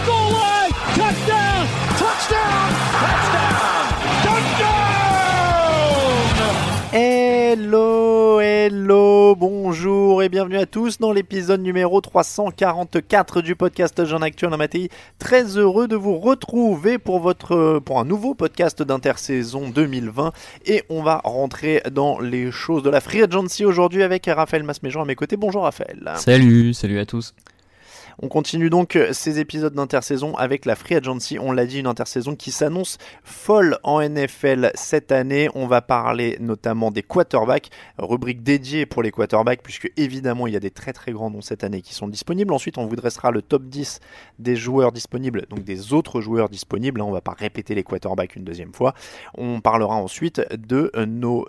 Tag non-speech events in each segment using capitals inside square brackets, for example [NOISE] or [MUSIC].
Good! Goal line! Touchdown! Touchdown! Touchdown! Touchdown! Hello, hello, bonjour et bienvenue à tous dans l'épisode numéro 344 du podcast Jean Actuel Matéi. Très heureux de vous retrouver pour votre pour un nouveau podcast d'intersaison 2020 et on va rentrer dans les choses de la free agency aujourd'hui avec Raphaël Masméjean à mes côtés. Bonjour Raphaël. Salut, salut à tous. On continue donc ces épisodes d'intersaison avec la Free Agency. On l'a dit, une intersaison qui s'annonce folle en NFL cette année. On va parler notamment des quarterbacks, rubrique dédiée pour les quarterbacks, puisque évidemment il y a des très très grands noms cette année qui sont disponibles. Ensuite, on vous dressera le top 10 des joueurs disponibles, donc des autres joueurs disponibles. On va pas répéter les quarterbacks une deuxième fois. On parlera ensuite de nos,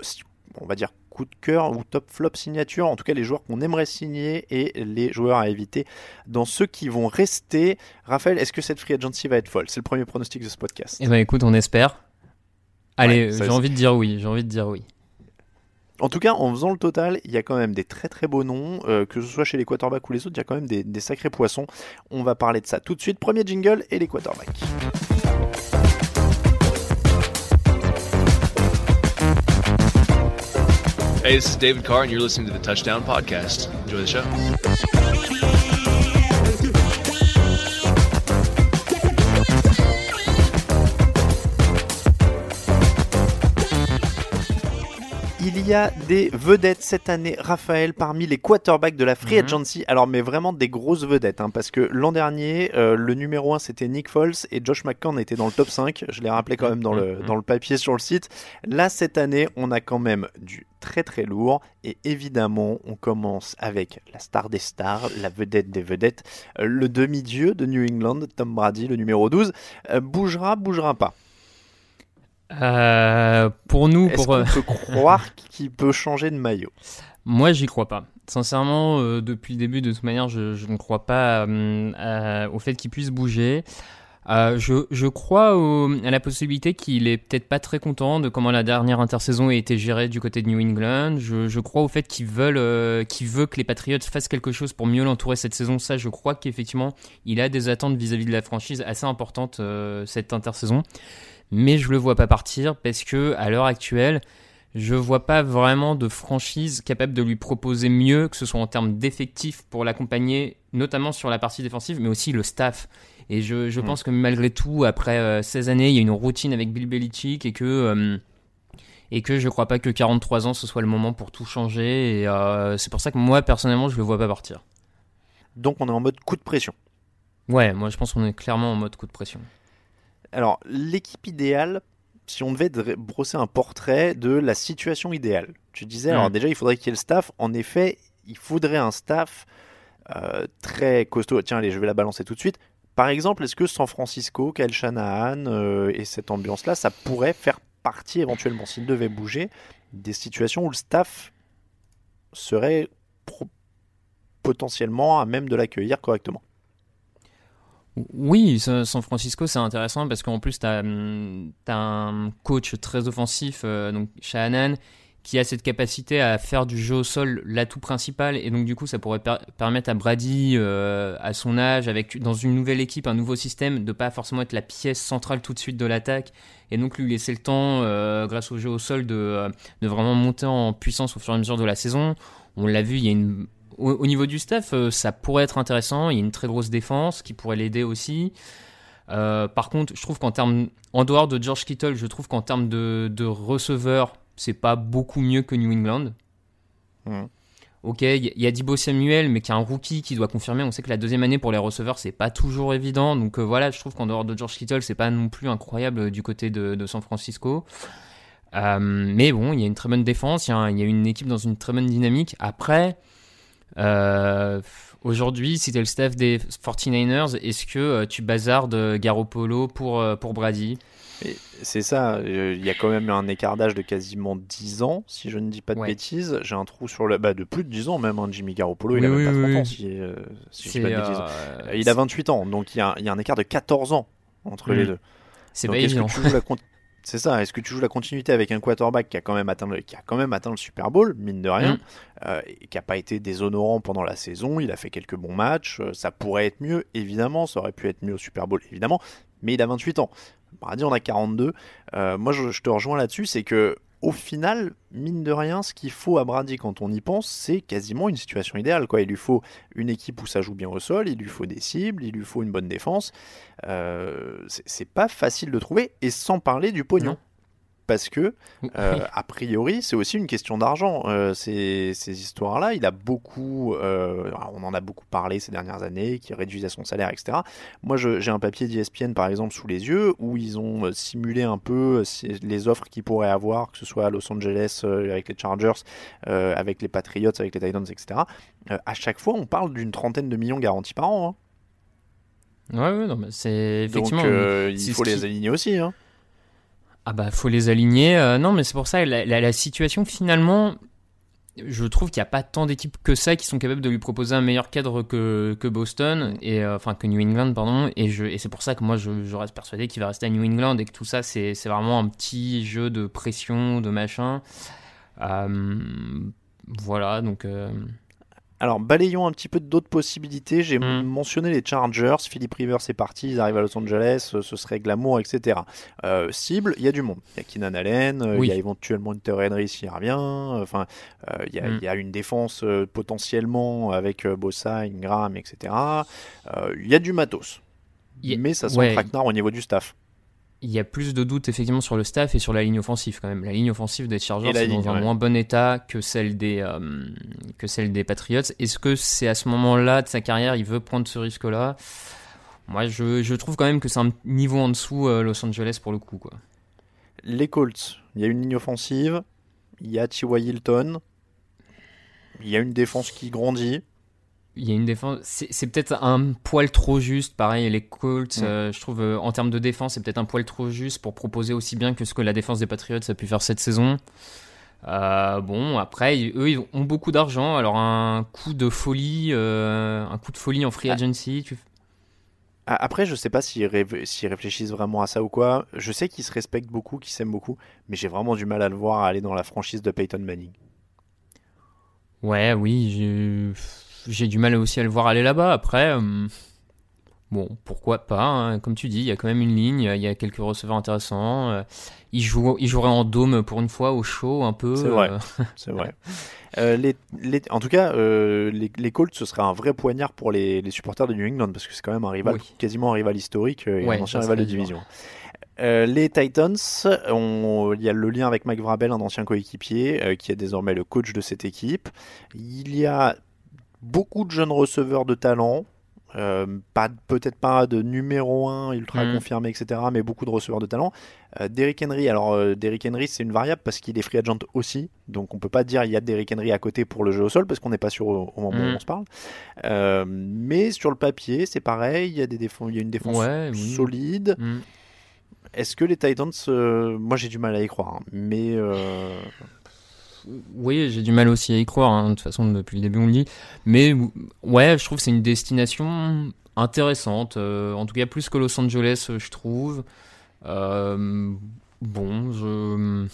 on va dire, coup de cœur ou top flop signature, en tout cas les joueurs qu'on aimerait signer et les joueurs à éviter dans ceux qui vont rester. Raphaël, est-ce que cette free agency va être folle? C'est le premier pronostic de ce podcast. Eh ben écoute, on espère. Allez, Ouais, j'ai envie de dire oui, j'ai envie de dire oui. En tout cas, en faisant le total, il y a quand même des très très beaux noms, euh, que ce soit chez les quarterbacks ou les autres, il y a quand même des, des sacrés poissons. On va parler de ça tout de suite. Premier jingle et les quarterbacks. Hey, this is David Carr, and you're listening to the Touchdown Podcast. Enjoy the show. Il y a des vedettes cette année, Raphaël, parmi les quarterbacks de la Free Mhm. Agency. Alors, mais vraiment des grosses vedettes, hein, parce que l'an dernier, euh, le numéro 1 c'était Nick Foles et Josh McCown était dans le top 5. Je l'ai rappelé quand même dans le, Mhm. dans le papier sur le site. Là, cette année, on a quand même du très très lourd. Et évidemment, on commence avec la star des stars, la vedette des vedettes, euh, le demi-dieu de New England, Tom Brady, le numéro 12. Euh, bougera, bougera pas. Euh, pour nous, Est-ce pour qu'on euh, peut croire [LAUGHS] qu'il peut changer de maillot? Moi, j'y crois pas. Sincèrement, euh, depuis le début, de toute manière, je, je ne crois pas euh, au fait qu'il puisse bouger. Je, je crois au- à la possibilité qu'il est peut-être pas très content de comment la dernière intersaison a été gérée du côté de New England. Je, je crois au fait qu'il veulent, qu'il veut que les Patriots fassent quelque chose pour mieux l'entourer cette saison. Ça, je crois qu'effectivement, il a des attentes vis-à-vis de la franchise assez importantes cette intersaison. Mais je le vois pas partir parce que à l'heure actuelle, je vois pas vraiment de franchise capable de lui proposer mieux, que ce soit en termes d'effectifs pour l'accompagner, notamment sur la partie défensive, mais aussi le staff. Et je, je Mm. pense que malgré tout, après euh, 16 années, il y a une routine avec Bill Belichick et que, euh, et que je crois pas que 43 ans ce soit le moment pour tout changer. Et euh, c'est pour ça que moi, personnellement, je le vois pas partir. Donc on est en mode coup de pression. Ouais, moi je pense qu'on est clairement en mode coup de pression. Alors, l'équipe idéale, si on devait brosser un portrait de la situation idéale, tu disais, alors Mm. déjà, il faudrait qu'il y ait le staff. En effet, il faudrait un staff euh, très costaud. Tiens, allez, je vais la balancer tout de suite. Par exemple, est-ce que San Francisco, Kyle Shanahan euh, et cette ambiance-là, ça pourrait faire partie éventuellement, s'il devait bouger, des situations où le staff serait potentiellement à même de l'accueillir correctement? Oui, San Francisco, c'est intéressant parce qu'en plus, tu as, hum, un coach très offensif, euh, donc qui a cette capacité à faire du jeu au sol l'atout principal. Et donc, du coup, ça pourrait permettre à Brady, euh, à son âge, avec dans une nouvelle équipe, un nouveau système, de pas forcément être la pièce centrale tout de suite de l'attaque. Et donc, lui laisser le temps, euh, grâce au jeu au sol, de, de vraiment monter en puissance au fur et à mesure de la saison. On l'a vu, il y a une au, niveau du staff, euh, ça pourrait être intéressant. Il y a une très grosse défense qui pourrait l'aider aussi. Euh, par contre, je trouve qu'en termes, en dehors de George Kittle, je trouve qu'en termes de, de receveur, c'est pas beaucoup mieux que New England. Mmh. Ok, il y a Dibo Samuel, mais qui est un rookie qui doit confirmer. On sait que la deuxième année pour les receveurs, c'est pas toujours évident. Donc euh, voilà, je trouve qu'en dehors de George Kittle, c'est pas non plus incroyable du côté de, San Francisco. mais bon, il y a une très bonne défense, il y, y, a une équipe dans une très bonne dynamique. Après, euh, aujourd'hui, si tu es le staff des 49ers, est-ce que euh, tu bazardes Garoppolo pour, euh, pour Brady? C'est ça, il y a quand même un écart d'âge de quasiment 10 ans, si je ne dis pas de bêtises. J'ai un trou sur le. Bah, de plus de 10 ans même, hein, Jimmy Garoppolo, il a même pas 30 ans, si, si je dis pas de bêtises. il a 28 ans, donc il y a, il y a un écart de 14 ans entre les mm. deux. C'est pas évident. [LAUGHS] C'est ça. Est-ce que tu joues la continuité avec un quarterback qui a quand même atteint le, qui a quand même atteint le Super Bowl, mine de rien, mm. euh, et qui n'a pas été déshonorant pendant la saison Il a fait quelques bons matchs. Euh, ça pourrait être mieux, évidemment. Ça aurait pu être mieux au Super Bowl, évidemment. Mais il a 28 ans. Brady on a 42. Euh, moi, je, je, te rejoins là-dessus. C'est que au final, mine de rien, ce qu'il faut à Brady quand on y pense, c'est quasiment une situation idéale. Quoi. Il lui faut une équipe où ça joue bien au sol, il lui faut des cibles, il lui faut une bonne défense. Euh, c'est pas facile de trouver, et sans parler du pognon parce que, euh, [LAUGHS] a priori, c'est aussi une question d'argent. Euh, ces, histoires-là, il a beaucoup, euh, on en a beaucoup parlé ces dernières années, qui réduisait son salaire, etc. Moi, j'ai un papier d'ESPN, par exemple, sous les yeux, où ils ont simulé un peu les offres qu'il pourrait avoir, que ce soit à Los Angeles avec les Chargers, avec les Patriots, avec les Titans, etc. à chaque fois, on parle d'une trentaine de millions garantis par an. Hein. Ouais, ouais, non, mais c'est effectivement. Donc, il faut les aligner aussi. Hein. Ah bah faut les aligner. Euh, non mais c'est pour ça la, situation finalement, je trouve qu'il n'y a pas tant d'équipes que ça qui sont capables de lui proposer un meilleur cadre que, que Boston et euh, enfin que New England pardon. Et, c'est pour ça que moi je, reste persuadé qu'il va rester à New England et que tout ça c'est, c'est vraiment un petit jeu de pression de machin. Euh, voilà donc. Alors, balayons un petit peu d'autres possibilités. J'ai hmm. mentionné les Chargers. Philippe Rivers est parti, ils arrivent à Los Angeles, euh, ce serait glamour, etc. Euh, cible, il y a du monde. Il y a Keenan Allen, euh, il y a éventuellement Hunter Henry s'il revient. Enfin, il, y a, hmm. il, y a, une défense potentiellement avec Bossa, Ingram, etc. il y a du matos. Mais ça sent ouais. au niveau du staff il y a plus de doutes effectivement sur le staff et sur la ligne offensive quand même. La ligne offensive des Chargers est dans un moins bon état que celle des euh, que celle des Patriots. Est-ce que c'est à ce moment-là de sa carrière il veut prendre ce risque-là? Moi, je, je, trouve quand même que c'est un niveau en dessous euh, Los Angeles pour le coup quoi. Les Colts, il y a une ligne offensive, il y a T.Y. Hilton, il y a une défense qui grandit il y a une défense. C'est peut-être un poil trop juste. Pareil, les Colts, euh, je trouve, euh, en termes de défense, c'est peut-être un poil trop juste pour proposer aussi bien que ce que la défense des Patriots a pu faire cette saison. Euh, bon, après, eux, ils ont beaucoup d'argent. Alors, un coup de folie, un coup de folie en free ah. agency. Après, je sais pas s'ils réfléchissent vraiment à ça ou quoi. Je sais qu'ils se respectent beaucoup, qu'ils s'aiment beaucoup, mais j'ai vraiment du mal à le voir aller dans la franchise de Peyton Manning. Ouais, oui, j'ai du mal aussi à le voir aller là-bas. Après, euh, bon, pourquoi pas hein. Comme tu dis, il y a quand même une ligne, il y a quelques receveurs intéressants. Euh, il, joue, il jouerait en dôme pour une fois, au show, un peu. C'est vrai. Euh. [LAUGHS] C'est vrai. les, les, en tout cas, les, les, Colts, ce serait un vrai poignard pour les, les supporters de New England parce que c'est quand même un rival, quasiment un rival historique et un ancien rival de division. les Titans, il y a le lien avec Mike Vrabel, un ancien coéquipier, qui est désormais le coach de cette équipe. Il y a beaucoup de jeunes receveurs de talent. Euh, pas peut-être pas de numéro 1 ultra mm. confirmé etc mais beaucoup de receveurs de talent euh, Derrick Henry alors euh, Derrick Henry c'est une variable parce qu'il est free agent aussi donc on peut pas dire il y a Derrick Henry à côté pour le jeu au sol parce qu'on n'est pas sûr au, moment où mm. on se parle euh, mais sur le papier c'est pareil il y a des il y a une défense solide mm. Est-ce que les Titans, euh, moi j'ai du mal à y croire, hein, mais Oui, j'ai du mal aussi à y croire, hein, de toute façon, depuis le début on le dit. Mais ouais, je trouve que c'est une destination intéressante, euh, en tout cas plus que Los Angeles, euh, je trouve. Euh, bon, je.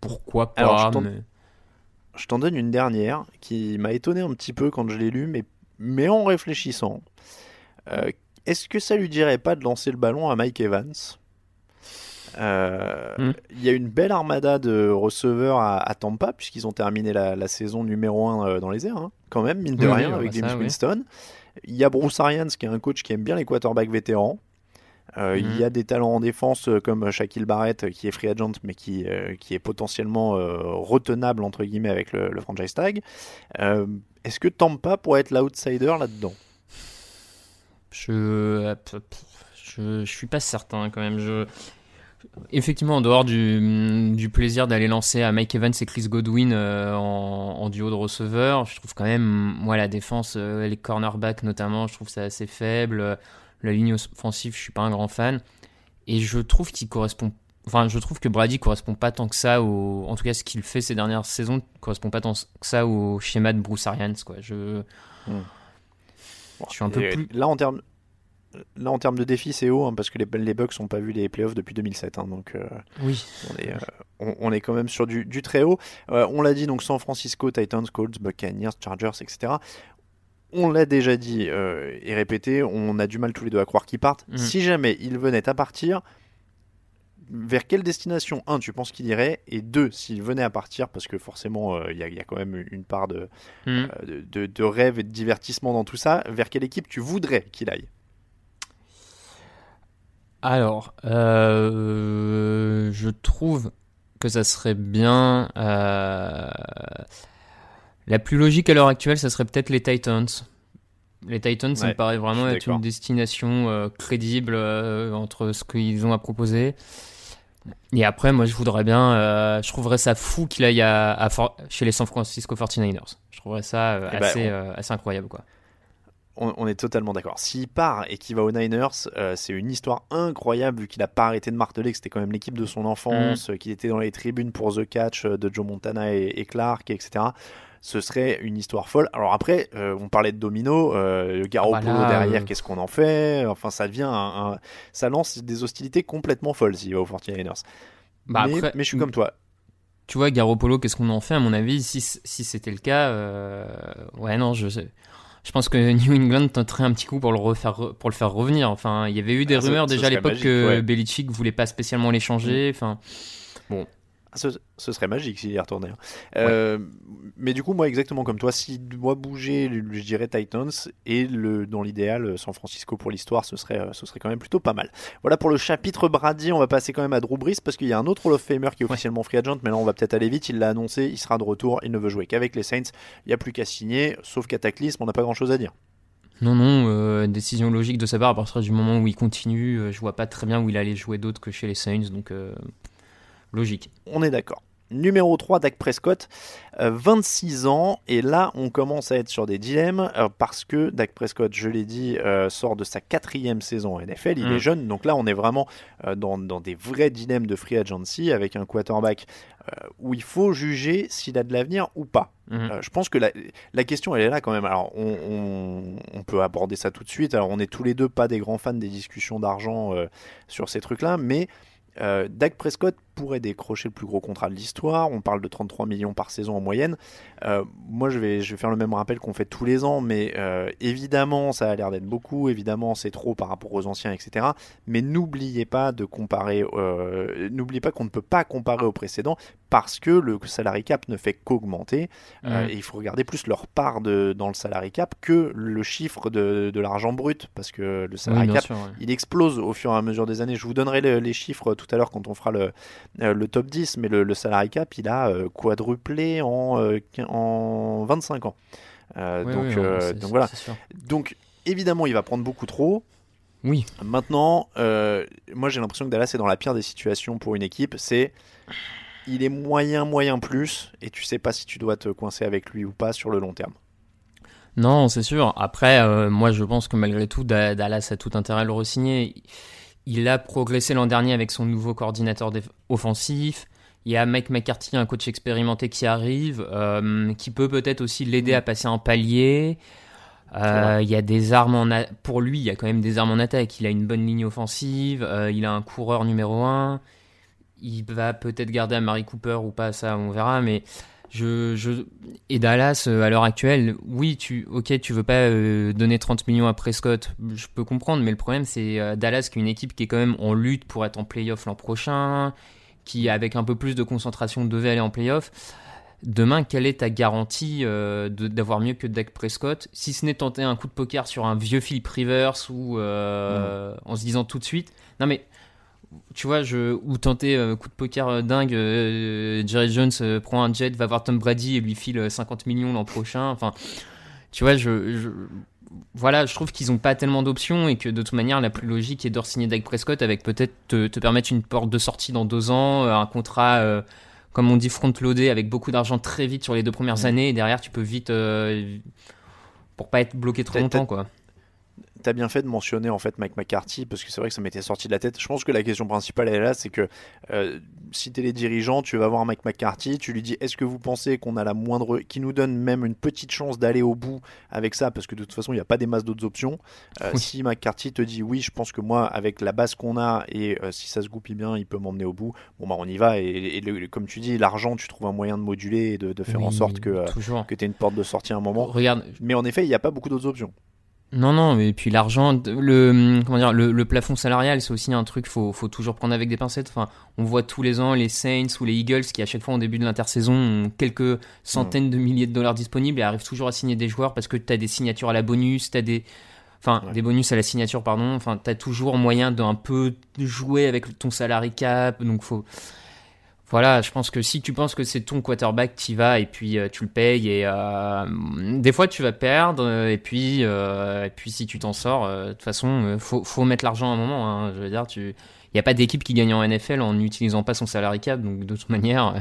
Pourquoi pas Alors, je t'en- mais- je t'en donne une dernière qui m'a étonné un petit peu quand je l'ai lu, mais, mais en réfléchissant. Euh, Est-ce que ça lui dirait pas de lancer le ballon à Mike Evans? Euh, Hmm. Il y a une belle armada de receveurs à, à Tampa, puisqu'ils ont terminé la, la saison numéro 1 dans les airs, hein, quand même, mine de Oui, rien, oui, avec bah James ça, oui. Winston. Il y a Bruce Arians, qui est un coach qui aime bien les quarterbacks vétérans. Euh, Il y a des talents en défense euh, comme Shaquille Barrett euh, qui est free agent mais qui, euh, qui est potentiellement euh, retenable entre guillemets avec le, le franchise tag. Euh, Est-ce que Tampa pourrait être l'outsider là-dedans? Je, je, je suis pas certain quand même. Je, effectivement, en dehors du, du plaisir d'aller lancer à Mike Evans et Chris Godwin euh, en, en duo de receveurs, je trouve quand même, moi, la défense, euh, les cornerbacks notamment, je trouve ça assez faible. La ligne offensive, je suis pas un grand fan. Et je trouve qu'il correspond. Enfin, je trouve que Brady correspond pas tant que ça au. En tout cas, ce qu'il fait ces dernières saisons correspond pas tant que ça au schéma de Bruce Arians, quoi. Je. Je suis un peu Et plus. Là en termes Là, en termes de défi, c'est haut, hein, parce que les, les Bucks n'ont pas vu les playoffs depuis 2007. hein, donc, euh, Oui. on, est, euh, on, on est quand même sur du, du très haut. Euh, on l'a dit, donc San Francisco, Titans, Colts, Buccaneers, Chargers, etc. On l'a déjà dit et répété, on a du mal tous les deux à croire qu'ils partent. Mhm. Si jamais ils venaient à partir, vers quelle destination, un, tu penses qu'il irait Et deux, s'ils venaient à partir, parce que forcément, euh, il y, a- il y a quand même une part de, Mm. euh, de- de rêve et de divertissement dans tout ça, vers quelle équipe tu voudrais qu'il aille Alors, euh, je trouve que ça serait bien. euh, la plus logique à l'heure actuelle, ça serait peut-être les Titans. Les Titans, ça Ouais, me paraît vraiment être une destination euh, crédible entre ce qu'ils ont à proposer. Et après, moi, je voudrais bien. je trouverais ça fou qu'il aille à, chez les San Francisco 49ers. Je trouverais ça Eh ben, on- assez incroyable, quoi. On, on est totalement d'accord. S'il part et qu'il va aux Niners, euh, c'est une histoire incroyable vu qu'il n'a pas arrêté de marteler que c'était quand même l'équipe de son enfance, euh, qu'il était dans les tribunes pour The Catch euh, de Joe Montana et, et Clark, etc. Ce serait une histoire folle. Alors après, euh, on parlait de domino, euh, Garoppolo Ah bah là, derrière, euh, qu'est-ce qu'on en fait? Enfin, ça devient un, un- ça lance des hostilités complètement folles s'il va aux 49ers. Bah, mais, après- mais je suis comme toi. Tu vois, Garoppolo, qu'est-ce qu'on en fait? À mon avis, si, si c'était le cas, ouais, non, je sais. Je pense que New England tenterait un petit coup pour le, refaire, pour le faire revenir. Enfin, il y avait eu des Ah, rumeurs déjà à l'époque que ouais. Belichick voulait pas spécialement l'échanger. Enfin, Ah, Ce, ce serait magique s'il y retournait. hein. Euh, Mais du coup, moi, exactement comme toi, s'il doit bouger, je dirais Titans. Et le, dans l'idéal, San Francisco pour l'histoire, ce serait, euh, ce serait quand même plutôt pas mal. Voilà pour le chapitre Brady. On va passer quand même à Drew Brees parce qu'il y a un autre Hall of Famer qui est officiellement free agent. Mais là, on va peut-être aller vite. Il l'a annoncé. Il sera de retour. Il ne veut jouer qu'avec les Saints. Il n'y a plus qu'à signer. Sauf Cataclysme, on n'a pas grand chose à dire. non, non, euh, décision logique de sa part à partir du moment où il continue. euh, je vois pas très bien où il allait jouer d'autre que chez les Saints, donc euh, logique. On est d'accord. Numéro 3, Dak Prescott, euh, 26 ans, et là on commence à être sur des dilemmes, euh, parce que Dak Prescott, je l'ai dit, euh, sort de sa quatrième saison en NFL, il Mm. est jeune, donc là on est vraiment euh, dans, dans des vrais dilemmes de free agency, avec un quarterback euh, où il faut juger s'il a de l'avenir ou pas. Euh, je pense que la, la question elle est là quand même. Alors on, on- on peut aborder ça tout de suite. Alors on est tous les deux pas des grands fans des discussions d'argent euh, sur ces trucs-là, mais euh, Dak Prescott pourrait décrocher le plus gros contrat de l'histoire. On parle de 33 millions par saison en moyenne. Euh, moi, je vais, je vais faire le même rappel qu'on fait tous les ans, mais euh, évidemment, ça a l'air d'être beaucoup. Évidemment, c'est trop par rapport aux anciens, etc. Mais n'oubliez pas de comparer. euh, n'oubliez pas qu'on ne peut pas comparer aux précédents parce que le salary cap ne fait qu'augmenter. Et il faut regarder plus leur part de, dans le salary cap que le chiffre de, de l'argent brut, parce que le salary cap sûr, ouais. il explose au fur et à mesure des années. Je vous donnerai le- les chiffres tout à l'heure quand on fera le, le top 10, mais le, le salary cap, il a euh, quadruplé en, euh, en 25 ans. Euh, Ouais, donc, ouais, euh, donc voilà. Donc évidemment, il va prendre beaucoup trop. Oui. Maintenant, euh, moi j'ai l'impression que Dallas est dans la pire des situations pour une équipe. C'est il est moyen, moyen plus, et tu sais pas si tu dois te coincer avec lui ou pas sur le long terme. Non, c'est sûr. Après, euh, moi, je pense que malgré tout, Da- Dallas a tout intérêt à le re-signer. Il a progressé l'an dernier avec son nouveau coordinateur offensif. Il y a Mike McCarthy, un coach expérimenté qui arrive, euh, qui peut peut-être aussi l'aider à passer un palier. Euh, il y a des armes en pour lui, il y a quand même des armes en attaque. Il a une bonne ligne offensive, euh, il a un coureur numéro 1. Il va peut-être garder à Mary Cooper ou pas, ça on verra, mais je, je... Et Dallas, euh, à l'heure actuelle, oui, tu, ok, tu veux pas euh, donner 30 millions à Prescott, je peux comprendre, mais le problème, c'est euh, Dallas qui est une équipe qui est quand même en lutte pour être en playoff l'an prochain, qui, avec un peu plus de concentration, devait aller en playoff. Demain, quelle est ta garantie d'avoir mieux que Dak Prescott? Si ce n'est tenter un coup de poker sur un vieux Philip Rivers ou en se disant tout de suite, non mais tu vois, je, ou tenter un euh, coup de poker euh, dingue, euh, Jerry Jones prend un jet, va voir Tom Brady et lui file 50 millions l'an prochain. Enfin, tu vois, je, voilà, je trouve qu'ils n'ont pas tellement d'options et que de toute manière, la plus logique est de signer Dak Prescott avec peut-être te, permettre une porte de sortie dans deux ans, un contrat, comme on dit, front-loadé avec beaucoup d'argent très vite sur les deux premières années et derrière, tu peux vite, pour pas être bloqué trop longtemps, quoi. T'as bien fait de mentionner en fait Mike McCarthy parce que c'est vrai que ça m'était sorti de la tête. Je pense que la question principale elle est là, c'est que euh, si t'es les dirigeants, tu vas voir Mike McCarthy, tu lui dis est-ce que vous pensez qu'on a la moindre, qui nous donne même une petite chance d'aller au bout avec ça parce que de toute façon il n'y a pas des masses d'autres options. Euh, si McCarthy te dit oui, je pense que moi avec la base qu'on a et euh, si ça se goupille bien, il peut m'emmener au bout. Bon bah on y va et, comme tu dis l'argent, tu trouves un moyen de moduler et de, faire en sorte que que t'aies une porte de sortie à un moment. Regarde, mais en effet il n'y a pas beaucoup d'autres options. Non, non, et puis l'argent, le, comment dire, le, plafond salarial, c'est aussi un truc faut, faut toujours prendre avec des pincettes. Enfin, on voit tous les ans les Saints ou les Eagles qui, à chaque fois, au début de l'intersaison, ont quelques centaines de milliers de dollars disponibles et arrivent toujours à signer des joueurs parce que tu as des signatures à la bonus, tu as des. Enfin, des bonus à la signature, pardon. Enfin, tu as toujours moyen d'un peu jouer avec ton salary cap. Donc, faut voilà, je pense que si tu penses que c'est ton quarterback, tu vas et puis euh, tu le payes et euh, des fois tu vas perdre et puis euh, et puis si tu t'en sors, de toute façon, faut faut mettre l'argent à un moment. Hein, je veux dire, tu n'y a pas d'équipe qui gagne en NFL en n'utilisant pas son salary cap, donc de toute manière.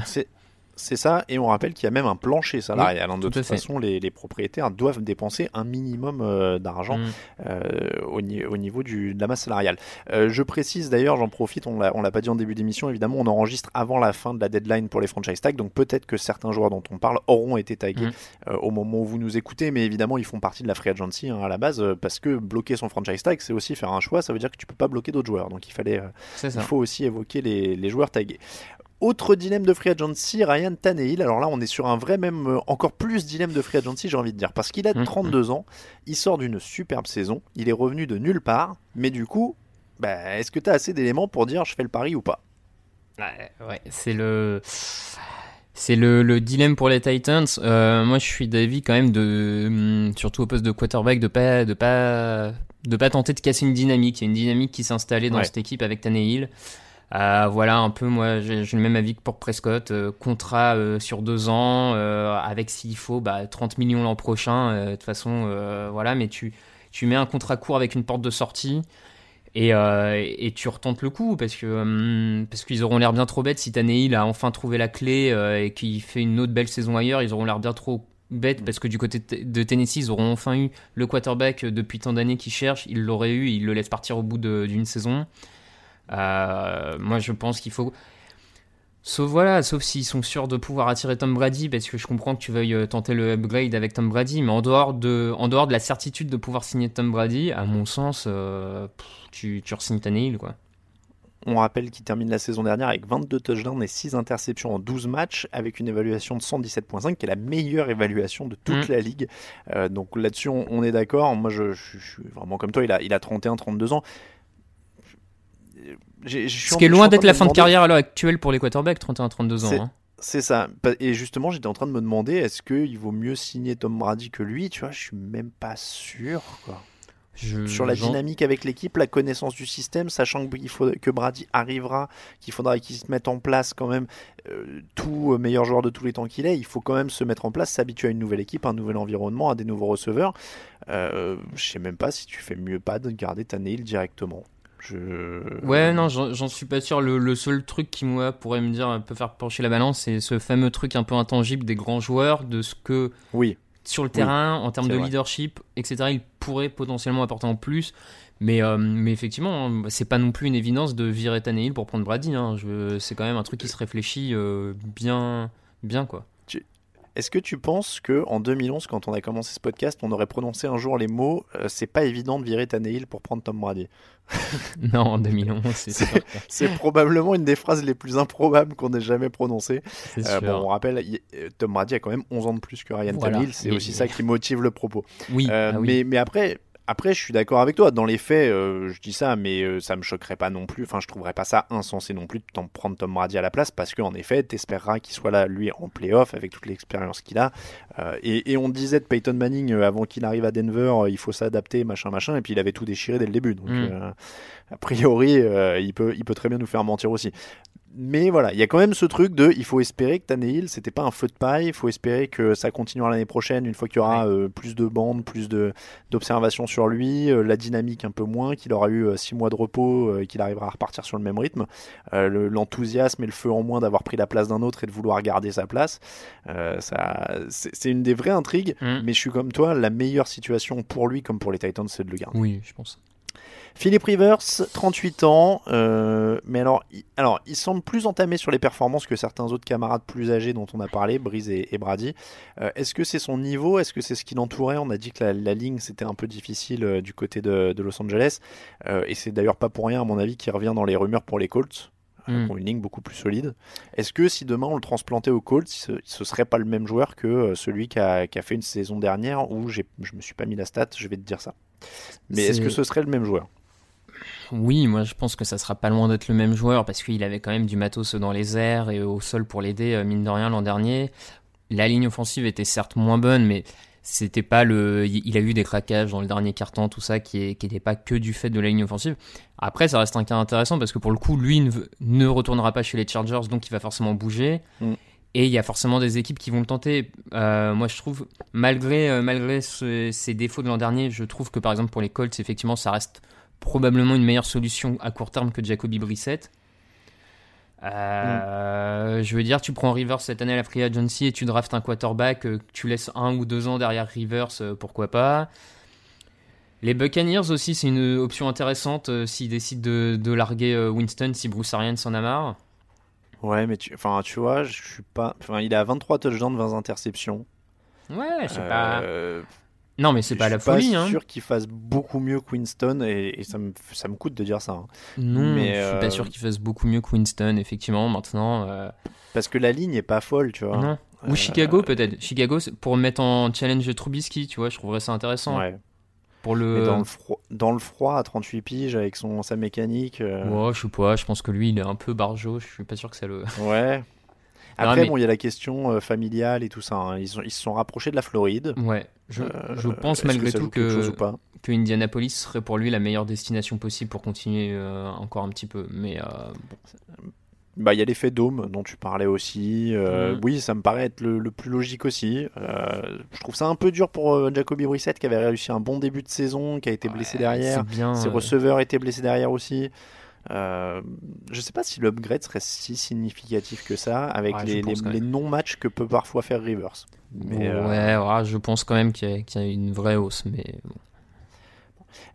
Ça, et on rappelle qu'il y a même un plancher salarial. Hein. de toute façon, les, propriétaires doivent dépenser un minimum euh, d'argent mm. euh, au, niveau du, de la masse salariale. Euh, je précise d'ailleurs, j'en profite, on l'a, l'a pas dit en début d'émission, évidemment, on enregistre avant la fin de la deadline pour les franchise tags, donc peut-être que certains joueurs dont on parle auront été tagués mm. au moment où vous nous écoutez, mais évidemment, ils font partie de la free agency hein, à la base, parce que bloquer son franchise tag, c'est aussi faire un choix, ça veut dire que tu peux pas bloquer d'autres joueurs, donc il fallait, il faut aussi évoquer les, les joueurs tagués. Autre dilemme de free agency, Ryan Tannehill. Alors là, on est sur un vrai même, euh, encore plus dilemme de free agency, j'ai envie de dire, parce qu'il a 32 mmh, mmh. ans, il sort d'une superbe saison, il est revenu de nulle part, mais du coup, bah, est-ce que tu as assez d'éléments pour dire je fais le pari ou pas? Ouais, c'est le. C'est le, dilemme pour les Titans. Euh, moi, je suis d'avis quand même de, hum, surtout au poste de quarterback, de pas, de pas, de pas tenter de casser une dynamique. Il y a une dynamique qui s'est installée dans cette équipe avec Tannehill. Euh, voilà un peu moi j'ai le même avis que pour Prescott euh, contrat euh, sur deux ans avec s'il faut bah, 30 millions l'an prochain de toute façon voilà mais tu mets un contrat court avec une porte de sortie et, et tu retentes le coup parce que hum, parce qu'ils auront l'air bien trop bêtes. Si Tannehill a enfin trouvé la clé et qu'il fait une autre belle saison ailleurs ils auront l'air bien trop bêtes parce que du côté de Tennessee ils auront enfin eu le quarterback depuis tant d'années qu'ils cherchent. Ils l'auraient eu ils le laissent partir au bout d'une saison moi, je pense qu'il faut. Sauf voilà, sauf s'ils sont sûrs de pouvoir attirer Tom Brady, parce que je comprends que tu veuilles euh, tenter le upgrade avec Tom Brady, mais en dehors de, en dehors de la certitude de pouvoir signer Tom Brady, à mon sens, euh, tu, tu re-signes Tannehill, quoi. On rappelle qu'il termine la saison dernière avec 22 touchdowns et 6 interceptions en 12 matchs, avec une évaluation de 117.5, qui est la meilleure évaluation de toute mm. la ligue. donc là-dessus, on, est d'accord. Moi, je, je, suis vraiment comme toi. Il a, il a 31-32 ans. Ce qui est loin d'être la fin de carrière à l'heure actuelle pour les quarterbacks, 31-32 ans. Hein. C'est ça. Et justement, j'étais en train de me demander est-ce qu'il vaut mieux signer Tom Brady que lui? Tu vois, je suis même pas sûr. Quoi. Sur la dynamique avec l'équipe, la connaissance du système, sachant qu'il faut, que Brady arrivera, qu'il faudra qu'il se mette en place quand même, euh, tout euh, meilleur joueur de tous les temps qu'il est, il faut quand même se mettre en place, s'habituer à une nouvelle équipe, un nouvel environnement, à des nouveaux receveurs. Euh, je sais même pas si tu fais mieux pas de garder ta nail directement. Ouais, non, j'en suis pas sûr. Le, seul truc qui, moi, pourrait me dire, peut faire pencher la balance, c'est ce fameux truc un peu intangible des grands joueurs, de ce que. Oui. sur le terrain, en termes de vrai. leadership, etc., il pourrait potentiellement apporter en plus. Mais, euh, mais effectivement, hein, c'est pas non plus une évidence de virer Tannehill pour prendre Brady. hein. C'est quand même un truc qui se réfléchit euh, bien, bien quoi. Est-ce que tu penses que en 2011, quand on a commencé ce podcast, on aurait prononcé un jour les mots euh, c'est pas évident de virer Tannehill pour prendre Tom Brady [LAUGHS] Non, en 2011, [LAUGHS] c'est probablement une des phrases les plus improbables qu'on ait jamais prononcées. Euh, bon, on rappelle, il- euh, Tom Brady a quand même 11 ans de plus que Ryan Voilà. Tannehill, c'est aussi ça qui motive le propos. Oui, Euh, ah oui. mais, mais après, après, je suis d'accord avec toi. Dans les faits, euh, je dis ça, mais euh, ça me choquerait pas non plus. Enfin, je trouverais pas ça insensé non plus de t'en prendre Tom Brady à la place, parce qu'en effet, t'espéreras qu'il soit là, lui, en playoff, avec toute l'expérience qu'il a. Euh, et, et on disait de Peyton Manning euh, avant qu'il arrive à Denver, euh, il faut s'adapter, machin, machin, et puis il avait tout déchiré dès le début. Donc, Mm. A priori, euh, il peut, il peut très bien nous faire mentir aussi. Mais voilà, il y a quand même ce truc de il faut espérer que Tannehill, c'était pas un feu de paille, il faut espérer que ça continuera l'année prochaine, une fois qu'il y aura euh, plus de bandes, plus de d'observations sur lui, euh, la dynamique un peu moins, qu'il aura eu 6 mois de repos et qu'il arrivera à repartir sur le même rythme, le- l'enthousiasme et le feu en moins d'avoir pris la place d'un autre et de vouloir garder sa place. Ça, c'est c'est une des vraies intrigues, Mm. mais je suis comme toi, la meilleure situation pour lui comme pour les Titans, c'est de le garder. Oui, je pense. Philip Rivers, 38 ans, euh, mais alors il, alors, il semble plus entamé sur les performances que certains autres camarades plus âgés dont on a parlé, Breeze et, et Brady. Euh, Est-ce que c'est son niveau? Est-ce que c'est ce qui l'entourait On a dit que la, la ligne c'était un peu difficile euh, du côté de, de Los Angeles, et c'est d'ailleurs pas pour rien à mon avis qu'il revient dans les rumeurs pour les Colts. euh, Mm. ont une ligne beaucoup plus solide. Est-ce que si demain on le transplantait aux Colts, ce, ce serait pas le même joueur que celui qui a, fait une saison dernière où je me suis pas mis la stat, je vais te dire ça. Mais est-ce que ce serait le même joueur? Oui, moi je pense que ça sera pas loin d'être le même joueur parce qu'il avait quand même du matos dans les airs et au sol pour l'aider, euh, mine de rien, l'an dernier. La ligne offensive était certes moins bonne, mais c'était pas le. Il a eu des craquages dans le dernier carton, tout ça, qui n'était pas que du fait de la ligne offensive. Après, ça reste un cas intéressant parce que pour le coup, lui ne, retournera pas chez les Chargers, donc il va forcément bouger. Mm. Et il y a forcément des équipes qui vont le tenter. Euh, moi, je trouve, malgré, euh, malgré ce- ces défauts de l'an dernier, je trouve que par exemple pour les Colts, effectivement, ça reste probablement une meilleure solution à court terme que Jacoby Brissett. Euh, Je veux dire, tu prends Rivers cette année à la Free Agency et tu draftes un quarterback, euh, tu laisses un ou deux ans derrière Rivers, euh, pourquoi pas. Les Buccaneers aussi, c'est une option intéressante euh, s'ils décident de, de larguer euh, Winston si Bruce Arians en a marre. Ouais, mais tu, enfin, tu vois, je suis pas. Enfin, il a 23 touchdowns, 20 interceptions. Ouais, c'est pas. Euh, Non, mais c'est pas je la suis folie, pas hein. sûr qu'il fasse beaucoup mieux que Winston et, et ça, me, ça me coûte de dire ça. hein. Non, mais, je suis euh, pas sûr qu'il fasse beaucoup mieux que Winston, effectivement. Maintenant, euh, Parce que la ligne est pas folle, tu vois. non. Ou Euh, Chicago peut-être. Chicago pour mettre en challenge Trubisky, tu vois, je trouverais ça intéressant. Ouais. Pour le. dans le, froid, dans le froid, à 38 piges, avec son, sa mécanique. euh, Ouais, je sais pas, je pense que lui il est un peu barjo, je suis pas sûr que ça le. ouais. Après, mais- bon, il y a la question euh, familiale et tout ça. hein. Ils, ont- ils se sont rapprochés de la Floride. Ouais, je, Euh, je pense malgré tout que, que Indianapolis serait pour lui la meilleure destination possible pour continuer euh, encore un petit peu. Mais bon. Bah, il y a l'effet dôme dont tu parlais aussi. Euh, Mhm. Oui, ça me paraît être le, le plus logique aussi. Euh, je trouve ça un peu dur pour euh, Jacoby Brissett qui avait réussi un bon début de saison, qui a été blessé derrière. bien. Ses receveurs étaient blessés derrière aussi. Euh, je sais pas si l'upgrade serait si significatif que ça avec Ouais, les, non-matchs que peut parfois faire Rivers. Mais, euh, Ouais, ouais, je pense quand même qu'il y, qu'il y a une vraie hausse. Mais bon.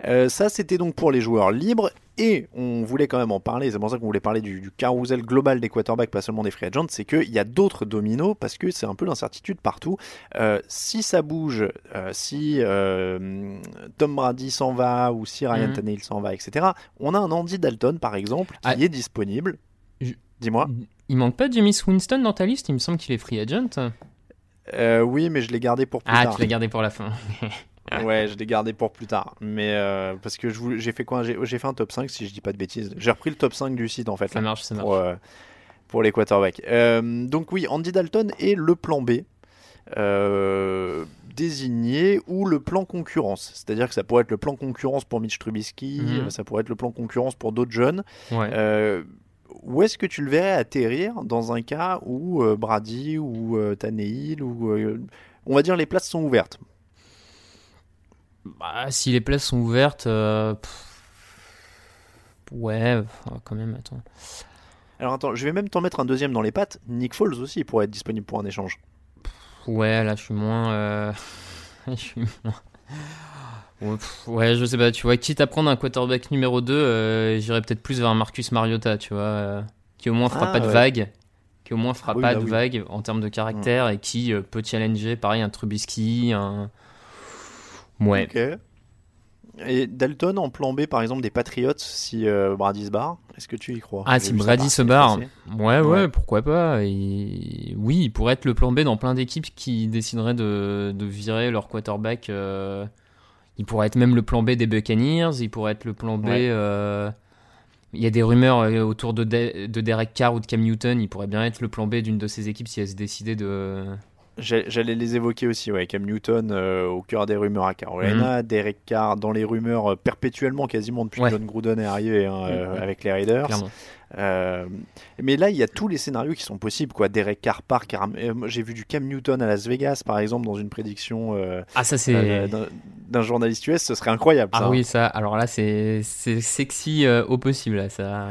Euh, ça, c'était donc pour les joueurs libres. Et on voulait quand même en parler, c'est pour ça qu'on voulait parler du, du carousel global des quarterbacks, pas seulement des free agents, c'est qu'il y a d'autres dominos, parce que c'est un peu l'incertitude partout. Euh, si ça bouge, euh, si euh, Tom Brady s'en va, ou si Ryan Mhm. Tannehill s'en va, etc., on a un Andy Dalton, par exemple, qui Ah. est disponible. Dis-moi. Il manque pas James Winston dans ta liste? Il me semble qu'il est free agent. Oui, mais je l'ai gardé pour plus Ah, tard. tu l'as gardé pour la fin. [LAUGHS] [LAUGHS] Ouais, je l'ai gardé pour plus tard. Mais euh, parce que j'ai fait quoi J'ai fait un top 5 si je dis pas de bêtises. J'ai repris le top 5 du site en fait. ça là, marche, ça marche. pour, euh, pour les quarterbacks. Euh, donc oui, Andy Dalton est le plan B. désigné ou le plan concurrence. C'est-à-dire que ça pourrait être le plan concurrence pour Mitch Trubisky, Mhm. euh, ça pourrait être le plan concurrence pour d'autres jeunes. Ouais. Où est-ce que tu le verrais atterrir dans un cas où euh, Brady ou euh, Tannehill ou euh, on va dire les places sont ouvertes Bah, si les places sont ouvertes. euh, Ouais, enfin, quand même, attends. Alors attends, je vais même t'en mettre un deuxième dans les pattes. Nick Foles aussi pourrait être disponible pour un échange. Ouais, là, je suis moins. euh, [LAUGHS] je suis moins. Ouais, pff, Ouais, je sais pas, tu vois, quitte à prendre un quarterback numéro 2, euh, j'irais peut-être plus vers un Marcus Mariota, tu vois, euh, qui au moins fera Ah, pas de vagues, qui au moins fera Ah oui, pas bah de oui. vagues en termes de caractère et qui euh, peut challenger, pareil, un Trubisky, un. Ouais. Et Dalton en plan B, par exemple, des Patriots, si euh, Brady se barre, est-ce que tu y crois? Ah, si Brady se barre, ouais, ouais, Ouais. pourquoi pas. Et... Oui, il pourrait être le plan B dans plein d'équipes qui décideraient de, de virer leur quarterback. euh, Il pourrait être même le plan B des Buccaneers, il pourrait être le plan B. Ouais. euh, Il y a des rumeurs autour de, De- de Derek Carr ou de Cam Newton, il pourrait bien être le plan B d'une de ces équipes si elles se décidaient de. J'allais les évoquer aussi, ouais. Cam Newton euh, au cœur des rumeurs à Carolina, Derek Carr dans les rumeurs euh, perpétuellement, quasiment depuis. Ouais. que John Gruden est arrivé hein, euh, avec les Raiders. Mais là, il y a tous les scénarios qui sont possibles, quoi. Derek Carr part, car- j'ai vu du Cam Newton à Las Vegas, par exemple, dans une prédiction Ah, ça c'est. d'un- journaliste US, ce serait incroyable. Ah hein. oui, ça, alors là c'est c'est sexy au possible, là, ça.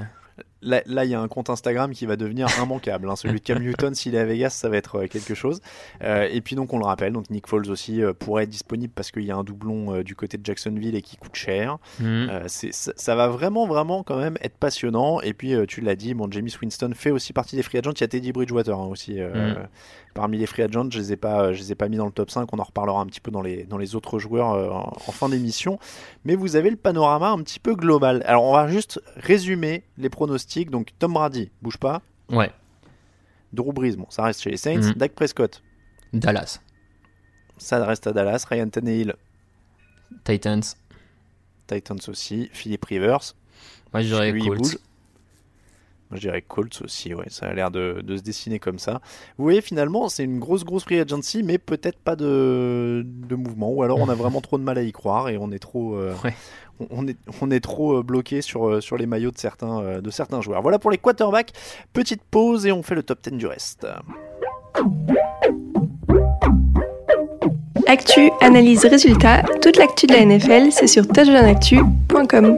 Là, il y a un compte Instagram qui va devenir immanquable. hein. Celui de Cam [LAUGHS] Newton, s'il est à Vegas, ça va être euh, quelque chose. Euh, et puis, donc, on le rappelle, donc Nick Foles aussi euh, pourrait être disponible parce qu'il y a un doublon euh, du côté de Jacksonville et qui coûte cher. C'est- ça, ça va vraiment, vraiment quand même être passionnant. Et puis, tu l'as dit, bon, James Winston fait aussi partie des free agents. Il y a Teddy Bridgewater hein, aussi. Mm. Parmi les free agents, je les ai pas, je les ai pas mis dans le top 5. On en reparlera un petit peu dans les, dans les autres joueurs en, en fin d'émission. Mais vous avez le panorama un petit peu global. Alors, on va juste résumer les pronostics. Donc, Tom Brady, bouge pas. Ouais, Drew Brees, bon, ça reste chez les Saints. Mhm. Dak Prescott, Dallas, ça reste à Dallas. Ryan Tannehill, Titans. Titans aussi. Philip Rivers, Moi je dirais Colts. Moi, je dirais Colts aussi, ouais, ça a l'air de, de se dessiner comme ça. Vous voyez, finalement, c'est une grosse, grosse free agency, mais peut-être pas de, de mouvement, ou alors on a [LAUGHS] vraiment trop de mal à y croire et on est trop, euh, Ouais. on, on est, on est trop euh, bloqué sur, euh, sur les maillots de certains, de certains joueurs. Voilà pour les quarterbacks. Petite pause et on fait le top 10 du reste. Actu, analyse, résultat, toute l'actu de la NFL, c'est sur touchdownactu.com.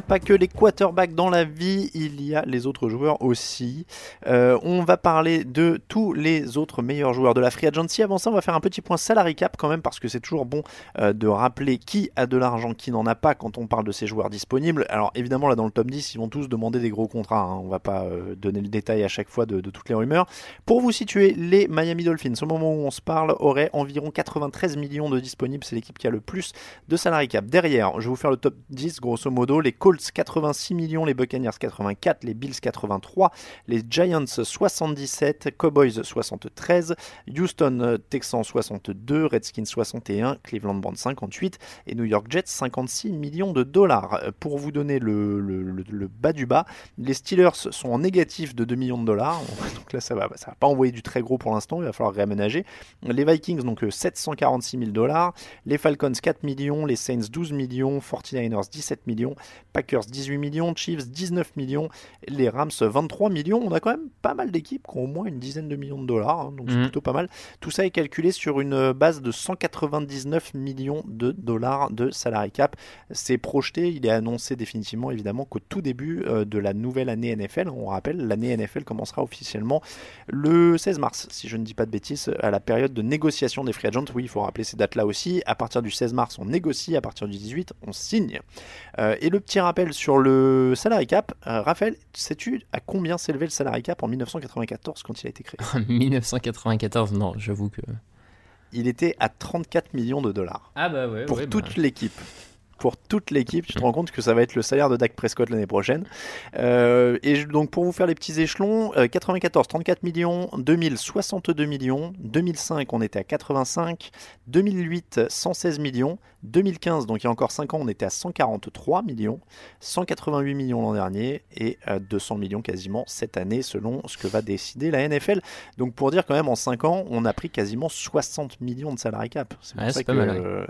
pas que les quarterbacks dans la vie, il y a les autres joueurs aussi. Euh, on va parler de tous les autres meilleurs joueurs de la Free Agency. Avant ça, on va faire un petit point salary cap quand même, parce que c'est toujours bon euh, de rappeler qui a de l'argent, qui n'en a pas quand on parle de ces joueurs disponibles. Alors évidemment, là dans le top 10, ils vont tous demander des gros contrats. hein. On va pas euh, donner le détail à chaque fois de, de toutes les rumeurs. Pour vous situer, les Miami Dolphins, au moment où on se parle, auraient environ 93 millions de disponibles. C'est l'équipe qui a le plus de salary cap. Derrière, je vais vous faire le top 10 grosso modo. Les Colts 86 millions, les Buccaneers 84, les Bills 83, les Giants 77, Cowboys 73, Houston euh, Texans 62, Redskins 61, Cleveland Browns 58 et New York Jets 56 millions de dollars. Euh, Pour vous donner le, bas du bas, les Steelers sont en négatif de 2 millions de dollars. [LAUGHS] Donc là, ça va, ça va pas envoyer du très gros pour l'instant. Il va falloir réaménager. Les Vikings donc euh, 746 000 dollars. Les Falcons 4 millions, les Saints 12 millions, 49ers 17 millions, Packers 18 millions, Chiefs 19 millions, les Rams 23 millions. On a quand même pas mal d'équipes qui ont au moins une dizaine de millions de dollars, hein, donc c'est Mhm. plutôt pas mal. Tout ça est calculé sur une base de 199 millions de dollars de salary cap. C'est projeté, il est annoncé définitivement évidemment qu'au tout début euh, de la nouvelle année NFL, on rappelle, l'année NFL commencera officiellement le 16 mars, si je ne dis pas de bêtises, à la période de négociation des free agents. Oui, il faut rappeler ces dates-là aussi. À partir du 16 mars, on négocie. À partir du 18, on signe. Euh, et le petit rappel sur le salary cap, euh, Raphaël, sais-tu à combien s'élevait le salary cap en 1994 quand il a été créé? [LAUGHS] 1994, non, j'avoue que. Il était à 34 millions de dollars Ah bah ouais, pour ouais, bah. toute l'équipe. Pour toute l'équipe, tu te rends compte que ça va être le salaire de Dak Prescott l'année prochaine. Euh, et donc pour vous faire les petits échelons, euh, 94, 34 millions, 2000, 62 millions, 2005, on était à 85, 2008, 116 millions, 2015, donc il y a encore 5 ans, on était à 143 millions, 188 millions l'an dernier et euh, 200 millions quasiment cette année selon ce que va décider la NFL. Donc pour dire quand même en 5 ans, on a pris quasiment 60 millions de salary cap. C'est Ouais, pas que, mal, ouais.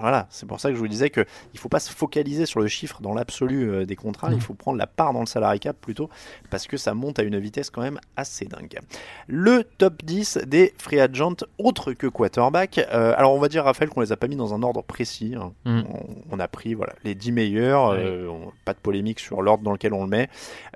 Voilà, c'est pour ça que je vous disais qu'il ne faut pas se focaliser sur le chiffre dans l'absolu euh, des contrats, il faut prendre la part dans le salary cap plutôt, parce que ça monte à une vitesse quand même assez dingue. Le top 10 des free agents autres que quarterback. Euh, alors on va dire Raphaël qu'on les a pas mis dans un ordre précis. hein. Mm. On, on a pris voilà les 10 meilleurs, euh, on- pas de polémique sur l'ordre dans lequel on le met.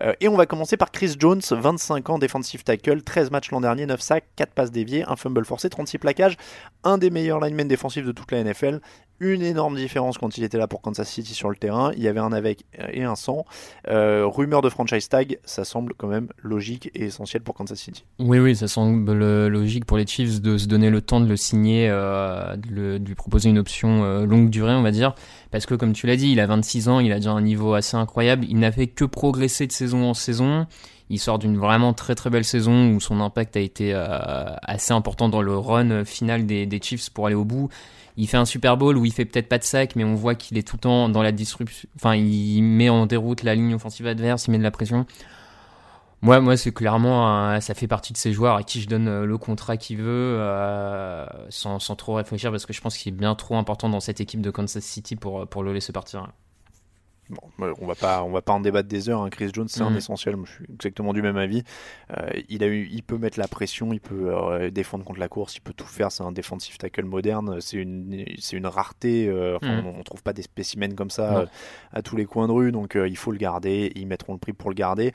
Euh, et on va commencer par Chris Jones, 25 ans, defensive tackle, 13 matchs l'an dernier, 9 sacs, 4 passes déviées, un fumble forcé, 36 plaquages, un des meilleurs linemen défensifs de toute la NFL. Une énorme différence quand il était là pour Kansas City sur le terrain. Il y avait un avec et un sans. Euh, rumeur de franchise tag, ça semble quand même logique et essentiel pour Kansas City. Oui, oui, ça semble logique pour les Chiefs de se donner le temps de le signer, euh, de, lui proposer une option euh, longue durée, on va dire. Parce que, comme tu l'as dit, il a 26 ans, il a déjà un niveau assez incroyable. Il n'a fait que progresser de saison en saison. Il sort d'une vraiment très très belle saison où son impact a été assez important dans le run final des Chiefs pour aller au bout. Il fait un Super Bowl où il fait peut-être pas de sac, mais on voit qu'il est tout le temps dans la disruption. Enfin, il met en déroute la ligne offensive adverse, il met de la pression. Moi, moi, c'est clairement, ça fait partie de ces joueurs à qui je donne euh, le contrat qu'il veut, euh, sans, sans trop réfléchir, parce que je pense qu'il est bien trop important dans cette équipe de Kansas City pour, pour le laisser partir. Bon, on va pas, on va pas en débattre des heures. hein. Chris Jones, c'est un Mhm. essentiel. Moi, je suis exactement du même avis. Euh, il a eu, il peut mettre la pression, il peut euh, défendre contre la course, il peut tout faire. C'est un defensive tackle moderne. C'est une, c'est une rareté. euh, Mhm. on, on trouve pas des spécimens comme ça à tous les coins de rue. Donc, il faut le garder. Ils mettront le prix pour le garder.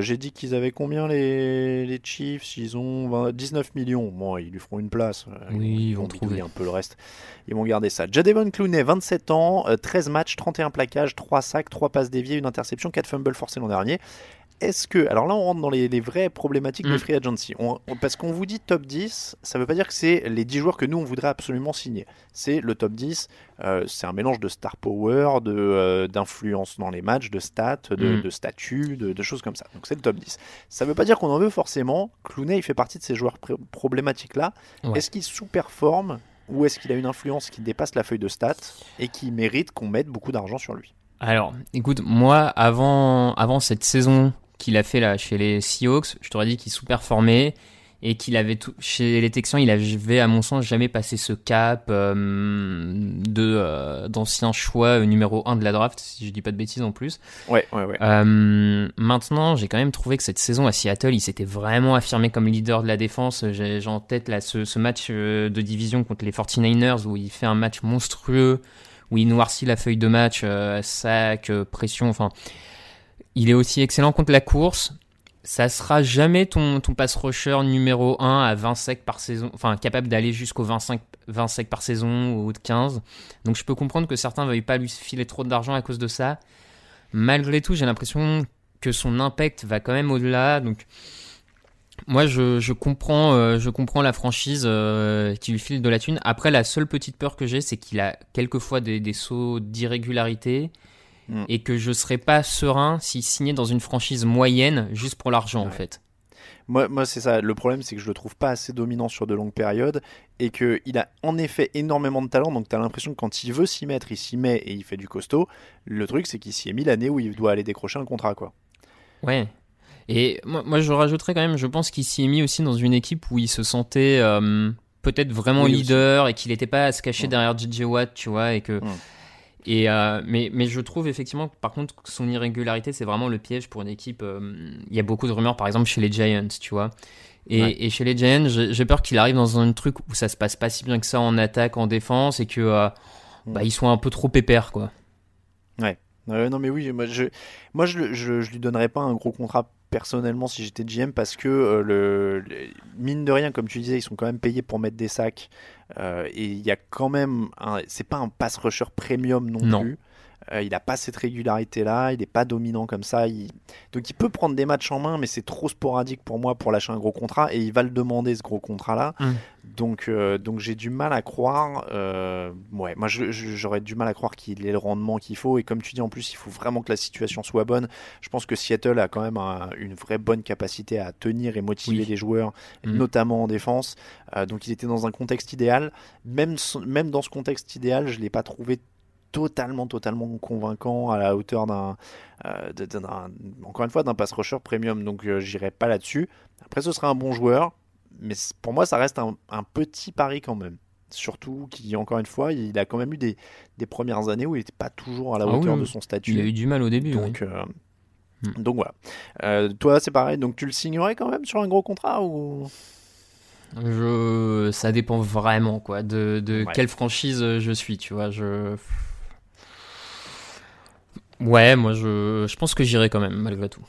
J'ai dit qu'ils avaient combien les, les Chiefs? Ils ont 20 19 millions. Bon, ils lui feront une place. Oui, ils vont trouver. un peu le reste. Ils vont garder ça. Jadevon Clooney, 27 ans, euh, 13 matchs, 31 plaquages, 3 sacs, 3 passes déviées, une interception, 4 fumbles forcés l'an dernier. Est-ce que. Alors là, on rentre dans les, les vraies problématiques de Mm. free agency. On- on- parce qu'on vous dit top 10, ça veut pas dire que c'est les 10 joueurs que nous, on voudrait absolument signer. C'est le top 10. euh, c'est un mélange de star power, de, euh, d'influence dans les matchs, de stats, de, Mm. de statuts, de, de choses comme ça. Donc c'est le top 10. Ça veut pas dire qu'on en veut forcément. Clooney, il fait partie de ces joueurs problématiques-là. Ouais. Est-ce qu'il sous-performe ou est-ce qu'il a une influence qui dépasse la feuille de stats et qui mérite qu'on mette beaucoup d'argent sur lui? Alors, écoute, moi, avant, avant cette saison qu'il a fait là chez les Seahawks, je t'aurais dit qu'il sous-performait et qu'il avait tout, chez les Texans, il avait, à mon sens, jamais passé ce cap euh, de euh, d'ancien choix numéro 1 de la draft, si je dis pas de bêtises en plus. Ouais, ouais, ouais. Euh, maintenant, j'ai quand même trouvé que cette saison à Seattle, il s'était vraiment affirmé comme leader de la défense. J'ai en tête là ce, ce match de division contre les 49ers où il fait un match monstrueux, où il noircit la feuille de match, euh, sac, euh, pression. Enfin, il est aussi excellent contre la course. Ça sera jamais ton, ton pass rusher numéro 1 à 20 secs par saison, enfin capable d'aller jusqu'aux 25 20 secs par saison ou de 15. Donc je peux comprendre que certains veuillent pas lui filer trop d'argent à cause de ça. Malgré tout, j'ai l'impression que son impact va quand même au-delà. Donc moi je, je comprends euh, je comprends la franchise euh, qui lui file de la thune. Après la seule petite peur que j'ai c'est qu'il a quelquefois des, des sauts d'irrégularité Mm. et que je serais pas serein s'il signait dans une franchise moyenne juste pour l'argent en fait. Moi, moi c'est ça. Le problème, c'est que je le trouve pas assez dominant sur de longues périodes et qu'il a en effet énormément de talent. Donc, tu as l'impression que quand il veut s'y mettre, il s'y met et il fait du costaud. Le truc, c'est qu'il s'y est mis l'année où il doit aller décrocher un contrat, quoi. Ouais. Et moi, moi, je rajouterais quand même, je pense qu'il s'y est mis aussi dans une équipe où il se sentait euh, peut-être vraiment Oui, aussi. leader et qu'il n'était pas à se cacher Ouais. derrière JJ Watt, tu vois, et que. Ouais. Et euh, mais, mais je trouve effectivement par contre que son irrégularité c'est vraiment le piège pour une équipe. euh, Il y a beaucoup de rumeurs par exemple chez les Giants, tu vois. Et, Ouais. et chez les Giants, j'ai peur qu'il arrive dans un truc où ça se passe pas si bien que ça en attaque, en défense et que euh, bah, ils soient un peu trop pépères quoi. Ouais, non mais oui, moi je, moi je, le- je, je lui donnerais pas un gros contrat personnellement si j'étais GM parce que euh, le, le- mine de rien, comme tu disais, ils sont quand même payés pour mettre des sacs euh, et il y a quand même, un- c'est pas un pass rusher premium non, Non. plus. Euh, il a pas cette régularité là, il est pas dominant comme ça. il- Donc il peut prendre des matchs en main, mais c'est trop sporadique pour moi pour lâcher un gros contrat et il va le demander ce gros contrat là. Mm. Donc, euh, donc j'ai du mal à croire. euh, ouais, moi j'aurais du mal à croire qu'il ait le rendement qu'il faut. Et comme tu dis, en plus, il faut vraiment que la situation soit bonne. Je pense que Seattle a quand même un- une vraie bonne capacité à tenir et motiver Oui. les joueurs, Mhm. notamment en défense. Donc il était dans un contexte idéal. Même, même dans ce contexte idéal, je l'ai pas trouvé totalement, totalement convaincant à la hauteur d'un, euh, d'un- encore une fois, d'un pass rusher premium. Donc euh, j'irai pas là-dessus. Après, ce sera un bon joueur, mais pour moi, ça reste un, un petit pari quand même. surtout, qui, encore une fois, il a quand même eu des, des premières années où il n'était pas toujours à la Ah hauteur oui, de son statut. Il a eu du mal au début. Donc, oui. euh, Hmm. donc voilà. Toi, c'est pareil. Donc tu le signerais quand même sur un gros contrat ou? Je... Ça dépend vraiment quoi de, de Ouais. quelle franchise je suis, tu vois. Je... Ouais, moi je, je pense que j'irai quand même malgré tout.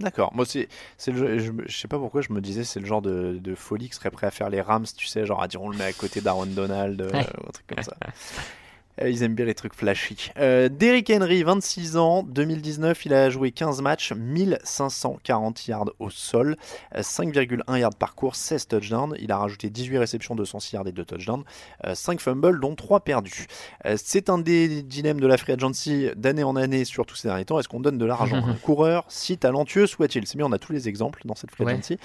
D'accord. Moi, c'est, c'est le, je, je sais pas pourquoi je me disais c'est le genre de, de folie que serait prêt à faire les Rams, tu sais, genre à dire on le met à côté d'Aaron Donald euh, Ouais. ou un truc comme ça. [LAUGHS] Euh, Ils aiment bien les trucs flashy. Euh, Derrick Henry, 26 ans, 2019, il a joué 15 matchs, 1540 yards au sol, euh, 5,1 yards par course, 16 touchdowns. Il a rajouté 18 réceptions, 206 yards et 2 touchdowns, euh, 5 fumbles, dont 3 perdus. Euh, C'est un des dilemmes de la free agency d'année en année, surtout ces derniers temps. Est-ce qu'on donne de l'argent à un [LAUGHS] coureur, si talentueux soit-il? C'est bien, on a tous les exemples dans cette free agency.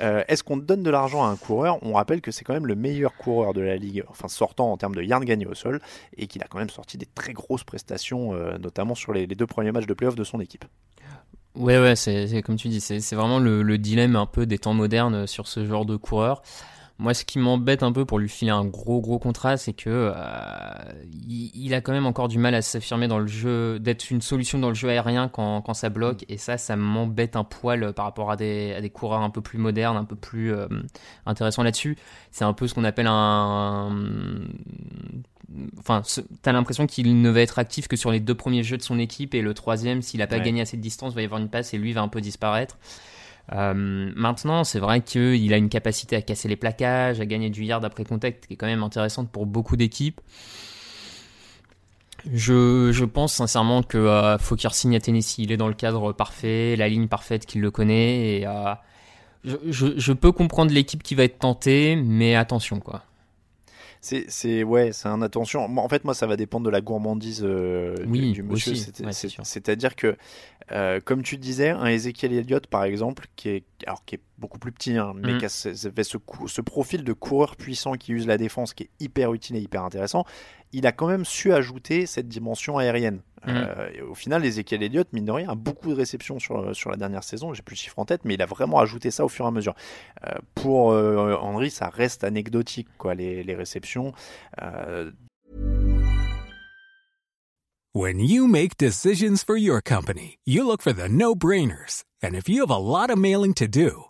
Euh, Est-ce qu'on donne de l'argent à un coureur? On rappelle que c'est quand même le meilleur coureur de la ligue, enfin sortant en termes de yards gagnés au sol, et qu'il a quand même sorti des très grosses prestations, euh, notamment sur les, deux premiers matchs de playoff de son équipe. Ouais, ouais, c'est comme tu dis, c'est vraiment le, le dilemme un peu des temps modernes sur ce genre de coureur. Moi, ce qui m'embête un peu pour lui filer un gros gros contrat, c'est que euh, il, a quand même encore du mal à s'affirmer dans le jeu, d'être une solution dans le jeu aérien quand, quand ça bloque. Et ça, ça m'embête un poil par rapport à des, coureurs un peu plus modernes, un peu plus euh, intéressants là-dessus. C'est un peu ce qu'on appelle un. Enfin, t'as l'impression qu'il ne va être actif que sur les deux premiers jeux de son équipe et le troisième, s'il n'a pas Ouais. gagné assez de distance, va y avoir une passe et lui va un peu disparaître. Euh, maintenant, c'est vrai qu'il a une capacité à casser les plaquages, à gagner du yard après contact qui est quand même intéressante pour beaucoup d'équipes. Je, je pense sincèrement que euh, faut qu'il signe à Tennessee. Il est dans le cadre parfait, la ligne parfaite qu'il le connaît. Et, euh, je, je, je peux comprendre l'équipe qui va être tentée, mais attention quoi. C'est, c'est ouais, c'est un attention. En fait, moi, ça va dépendre de la gourmandise euh, du- Oui, du, monsieur. Ouais. C'est-à-dire que, euh, comme tu disais, un Ezekiel Elliott, par exemple, qui est, alors, qui est beaucoup plus petit, hein, mais Mhm. qui a ce, ce- ce cou- ce profil de coureur puissant qui use la défense, qui est hyper utile et hyper intéressant, il a quand même su ajouter cette dimension aérienne. Mhm. Euh, et au final, Ezekiel Elliott, mine de rien, a beaucoup de réceptions sur, sur la dernière saison. J'ai plus le chiffre en tête, mais il a vraiment ajouté ça au fur et à mesure. Euh, pour euh, Henry, ça reste anecdotique, quoi, les, les réceptions. Euh, When you make decisions for your company, you look for the no-brainers. And if you have a lot of mailing to do,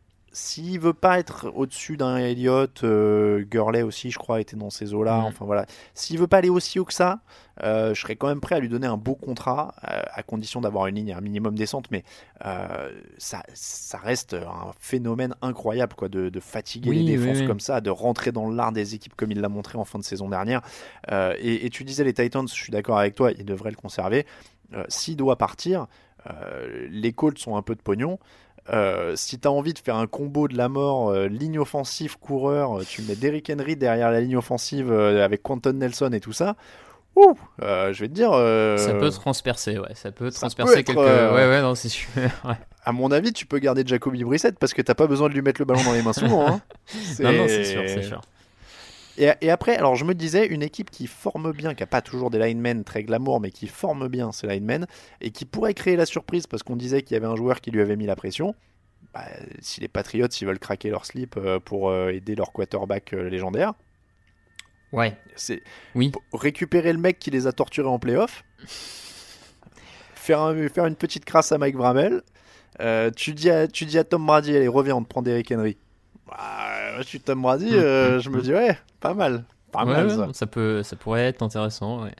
s'il veut pas être au-dessus d'un Elliott, euh, Gurley aussi, je crois, était dans ces eaux-là. Enfin voilà, s'il veut pas aller aussi haut que ça, euh, je serais quand même prêt à lui donner un beau contrat, euh, à condition d'avoir une ligne un minimum décente. Mais ça, ça reste un phénomène incroyable, quoi, de, de fatiguer Oui, les défenses oui. comme ça, de rentrer dans l'art des équipes comme il l'a montré en fin de saison dernière. Et, et tu disais les Titans, je suis d'accord avec toi, ils devraient le conserver. S'il doit partir, les Colts sont un peu de pognon. Euh, si tu as envie de faire un combo de la mort, euh, ligne offensive, coureur, euh, tu mets Derrick Henry derrière la ligne offensive euh, avec Quentin Nelson et tout ça. Ouh, je vais te dire. Ça peut transpercer, ouais. Ça peut ça transpercer peut être, quelques. Ouais, ouais, non, c'est sûr. [LAUGHS] Ouais. À mon avis, tu peux garder Jacoby Brissett parce que t'as pas besoin de lui mettre le ballon dans les mains souvent. hein. Non, non, c'est sûr, c'est sûr. Et, et après, alors je me disais, une équipe qui forme bien, qui a pas toujours des linemen très glamour, mais qui forme bien ces linemen, et qui pourrait créer la surprise parce qu'on disait qu'il y avait un joueur qui lui avait mis la pression. Bah, si les Patriots ils veulent craquer leur slip euh, pour euh, aider leur quarterback euh, légendaire, Ouais. c'est Oui. récupérer le mec qui les a torturés en playoff, faire, un- faire une petite crasse à Mike euh, tu, dis à, tu dis à Tom Brady, allez, reviens, on te prend Derrick Henry. Bah, suis Tom Brady, euh, je me dis, ouais, pas mal. Pas Mm, Ouais, mal ouais, ça. peut, ça pourrait être intéressant, ouais.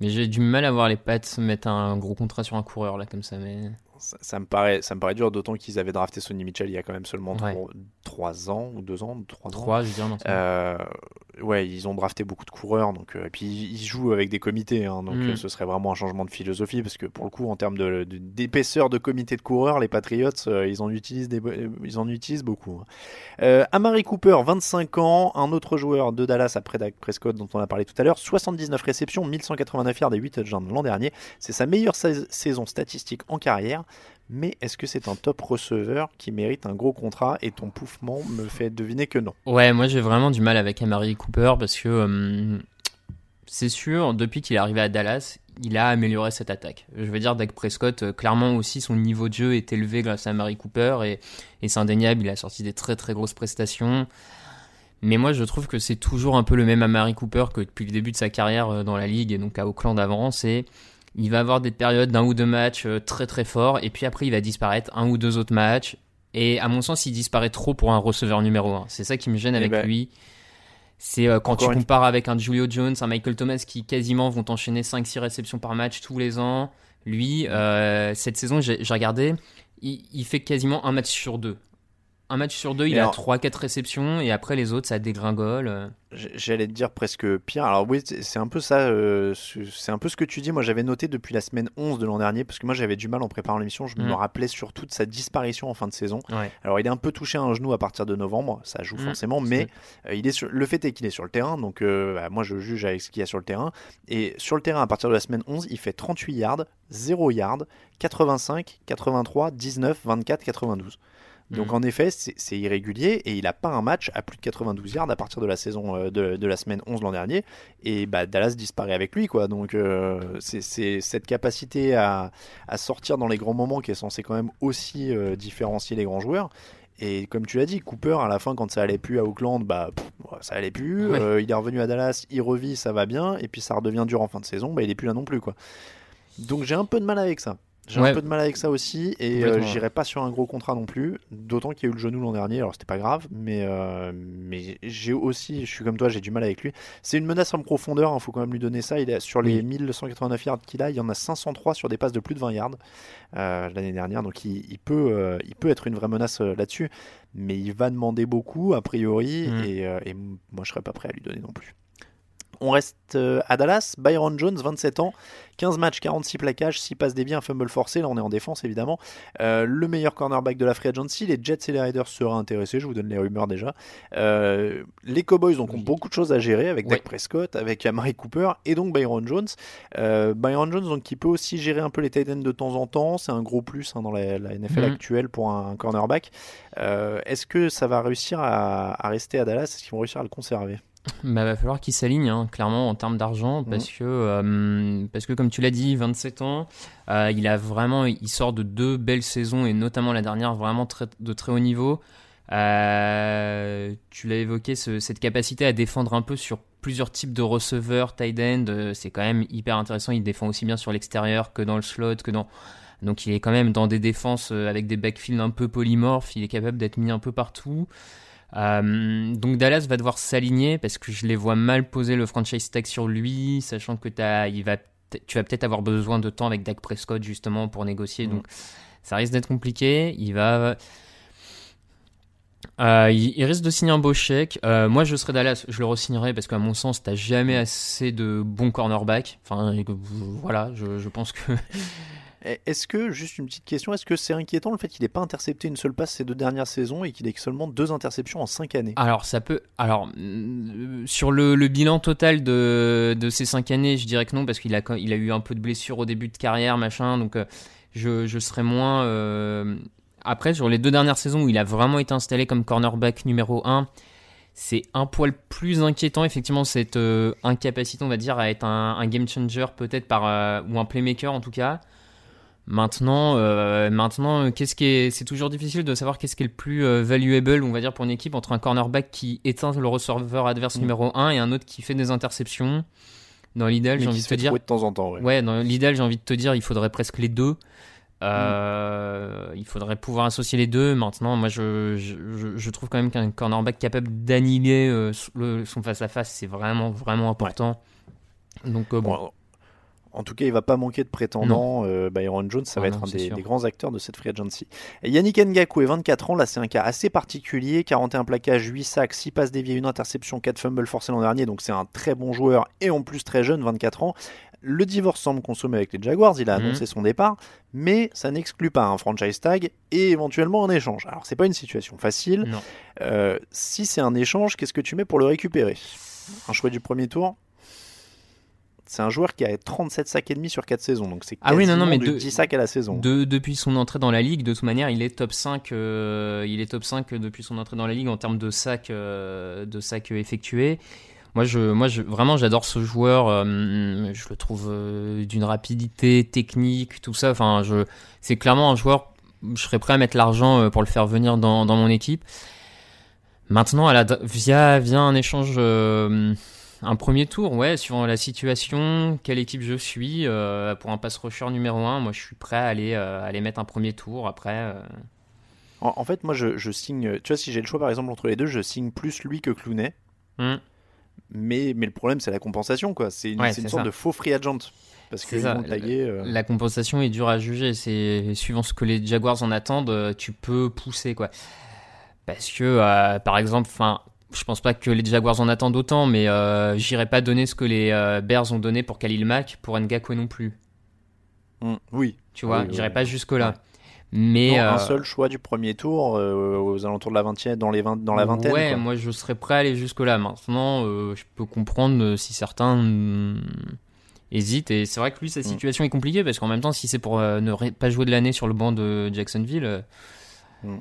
Mais j'ai du mal à voir les Pats mettre un gros contrat sur un coureur là comme ça. Mais Ça, ça me paraît, ça me paraît dur, d'autant qu'ils avaient drafté Sonny Mitchell il y a quand même seulement Ouais. 3 ans ou 2 ans. 3 ans. trois, je veux dire. Non, Euh, ouais, ils ont drafté beaucoup de coureurs, donc euh, et puis ils jouent avec des comités, hein, donc Mm. euh, ce serait vraiment un changement de philosophie parce que pour le coup, en termes de- d'épaisseur de, comité de coureurs, les Patriots, euh, ils en utilisent des, bo- ils en utilisent beaucoup. hein. Amari Cooper, 25 ans, un autre joueur de Dallas après Dak Prescott dont on a parlé tout à l'heure, 79 réceptions, 1189 yards et 8 touchdowns l'an dernier. C'est sa meilleure sais- saison statistique en carrière. Mais est-ce que c'est un top receveur qui mérite un gros contrat et ton pouffement me fait deviner que non? Ouais, moi j'ai vraiment du mal avec Amari Cooper parce que euh, c'est sûr, depuis qu'il est arrivé à Dallas, il a amélioré cette attaque. Je veux dire, Dak Prescott, euh, clairement aussi, son niveau de jeu est élevé grâce à Amari Cooper et, c'est indéniable, il a sorti des très très grosses prestations. Mais moi je trouve que c'est toujours un peu le même Amari Cooper que depuis le début de sa carrière euh, dans la ligue et donc à Auckland avant. C'est il va avoir des périodes d'un ou deux matchs euh, très très forts et puis après il va disparaître un ou deux autres matchs. Et à mon sens, il disparaît trop pour un receveur numéro 1. C'est ça qui me gêne Eh avec ben, lui. C'est euh, quand tu compares avec un Julio Jones, un Michael Thomas qui quasiment vont enchaîner 5-6 réceptions par match tous les ans. Lui, euh, cette saison, j'ai j'ai regardé, il, il fait quasiment un match sur deux. Un match sur deux, il Et a alors- 3-4 réceptions et après les autres, ça dégringole. euh. J'allais te dire presque pire. Alors oui, c'est un peu ça, euh, c'est un peu ce que tu dis. Moi, j'avais noté depuis la semaine 11 de l'an dernier, parce que moi, j'avais du mal en préparant l'émission. Je me Mm. rappelais surtout de sa disparition en fin de saison. Ouais. Alors, il est un peu touché à un genou à partir de novembre, ça joue Mm, forcément, mais euh, il est sur... le fait est qu'il est sur le terrain, donc euh, bah, moi, je juge avec ce qu'il y a sur le terrain. Et sur le terrain, à partir de la semaine 11, il fait 38 yards, 0 yards, 85, 83, 19, 24, 92. Donc Mhm. en effet, c'est irrégulier et il n'a pas un match à plus de 92 yards à partir de la saison euh, de, de la semaine 11 l'an dernier. Et bah, Dallas disparaît avec lui. quoi. Donc euh, c'est- cette capacité à, à sortir dans les grands moments qui est censé quand même aussi euh, différencier les grands joueurs. Et comme tu l'as dit, Cooper, à la fin, quand ça allait plus à Auckland, bah, pff, ça allait plus. Ouais. Euh, il est revenu à Dallas, il revit, ça va bien. Et puis ça redevient dur en fin de saison, bah, il est plus là non plus. quoi. Donc j'ai un peu de mal avec ça. J'ai Ouais. un peu de mal avec ça aussi et euh, j'irai pas sur un gros contrat non plus. D'autant qu'il y a eu le genou l'an dernier, alors c'était pas grave, mais, euh, mais j'ai aussi, je suis comme toi, j'ai du mal avec lui. C'est une menace en profondeur, il faut quand même lui donner ça. Il est sur les Oui. 1189 yards qu'il a, il y en a 503 sur des passes de plus de 20 yards euh, l'année dernière, donc il, il peut, il peut être une vraie menace là-dessus, mais il va demander beaucoup a priori Mm. et, et moi je serais pas prêt à lui donner non plus. On reste euh, à Dallas. Byron Jones, 27 ans, 15 matchs, 46 plaquages, 6 passes déviées, un fumble forcé. Là, on est en défense, évidemment. Euh, le meilleur cornerback de la free agency. Les Jets et les Raiders seraient intéressés. Je vous donne les rumeurs déjà. Euh, les Cowboys donc, ont beaucoup de choses à gérer avec Dak. Prescott, avec Amari Cooper et donc Byron Jones. Euh, Byron Jones, donc, qui peut aussi gérer un peu les tight ends de temps en temps. C'est un gros plus hein, dans la, la NFL Mhm. actuelle pour un, un cornerback. Est-ce que ça va réussir à, à rester à Dallas? Est-ce qu'ils vont réussir à le conserver? Bah, va falloir qu'il s'aligne, hein, clairement, en termes d'argent, parce, que, euh, parce que, comme tu l'as dit, 27 ans, euh, il a vraiment, il sort de deux belles saisons, et notamment la dernière, vraiment très, de très haut niveau. Euh, tu l'as évoqué, ce- cette capacité à défendre un peu sur plusieurs types de receveurs, tight end, c'est quand même hyper intéressant. Il défend aussi bien sur l'extérieur que dans le slot, que dans Donc il est quand même dans des défenses avec des backfields un peu polymorphes, il est capable d'être mis un peu partout. Donc Dallas va devoir s'aligner parce que je les vois mal poser le franchise tag sur lui, sachant que as, il va, tu vas peut-être avoir besoin de temps avec Dak Prescott justement pour négocier. Mm. Donc ça risque d'être compliqué. Il va euh, il, risque de signer un beau chèque. Euh, moi, je serais Dallas, je le re-signerais parce qu'à mon sens, t'as jamais assez de bons cornerbacks. Enfin, voilà, je, pense que. [LAUGHS] Est-ce que, juste une petite question, est-ce que c'est inquiétant le fait qu'il n'ait pas intercepté une seule passe ces deux dernières saisons et qu'il ait seulement deux interceptions en cinq années? Alors, ça peut. Alors, mm, sur le, bilan total de, ces cinq années, je dirais que non, parce qu'il a, eu un peu de blessures au début de carrière, machin. Donc, euh, je, je serais moins après, sur les deux dernières saisons où il a vraiment été installé comme cornerback numéro 1, c'est un poil plus inquiétant, effectivement, cette euh, incapacité, on va dire, à être un, game changer, peut-être, par euh, ou un playmaker en tout cas. Maintenant, euh, maintenant qu'est-ce qui est, c'est toujours difficile de savoir qu'est-ce qui est le plus valuable, on va dire, pour une équipe entre un cornerback qui éteint le receveur adverse mm. numéro 1 et un autre qui fait des interceptions. Dans l'idéal, j'ai envie de te dire. De temps en temps, ouais dans l'idéal, j'ai envie de te dire, il faudrait presque les deux. Euh, il faudrait pouvoir associer les deux. Maintenant, moi, je, je, trouve quand même qu'un cornerback capable d'annihiler euh, son face-à-face, c'est vraiment, vraiment important. Donc, euh, bon. En tout cas, il va pas manquer de prétendants. Byron Jones, ça va être un des, grands acteurs de cette free agency. Et Yannick Ngaku est 24 ans. Là, c'est un cas assez particulier. 41 plaquages, 8 sacs, 6 passes déviées, une interception, 4 fumbles forcés l'an dernier. Donc, c'est un très bon joueur et en plus très jeune, 24 ans. Le divorce semble consommé avec les Jaguars, il a mhm. annoncé son départ, mais ça n'exclut pas un franchise tag et éventuellement un échange. Alors c'est pas une situation facile. Euh, si c'est un échange, qu'est-ce que tu mets pour le récupérer? Un choix du premier tour? C'est un joueur qui a 37 sacs et demi sur 4 saisons, donc c'est ah oui, non, non, mais 10 sacs à la saison. depuis son entrée dans la ligue, de toute manière, il est top 5, euh, il est top 5 depuis son entrée dans la ligue en termes de sacs, euh, de sacs effectués. Moi, je, moi je, vraiment, j'adore ce joueur. Euh, je le trouve d'une rapidité technique, tout ça. Enfin, je, c'est clairement un joueur. Je serais prêt à mettre l'argent pour le faire venir dans, dans mon équipe. Maintenant, à la, via, via un échange, un premier tour, ouais, suivant la situation, quelle équipe je suis, pour un pass rusher numéro 1, moi je suis prêt à aller, aller mettre un premier tour. Après. En, fait, moi je, je, signe. Tu vois, si j'ai le choix par exemple entre les deux, je signe plus lui que Clooney. Hmm mais, mais le problème, c'est la compensation. quoi. C'est une, sorte de faux free agent. Parce que euh, la, compensation est dure à juger. C'est suivant ce que les Jaguars en attendent, euh, tu peux pousser quoi. Parce que euh, par exemple, enfin, je pense pas que les Jaguars en attendent autant, mais j'irai pas donner ce que les Bears ont donné pour Khalil Mack pour Ngakwe non plus. Mmh, oui. Tu vois, oui, j'irai pas jusque là. Mais un euh, seul choix du premier tour euh, aux alentours de la vingtième, dans les 20, dans la vingtaine. Ouais, moi je serais prêt à aller jusque là. Maintenant, euh, je peux comprendre si certains hmm, hésitent. Et c'est vrai que lui, sa mm. situation est compliquée parce qu'en même temps, si c'est pour ne pas jouer de l'année sur le banc de Jacksonville. Mm.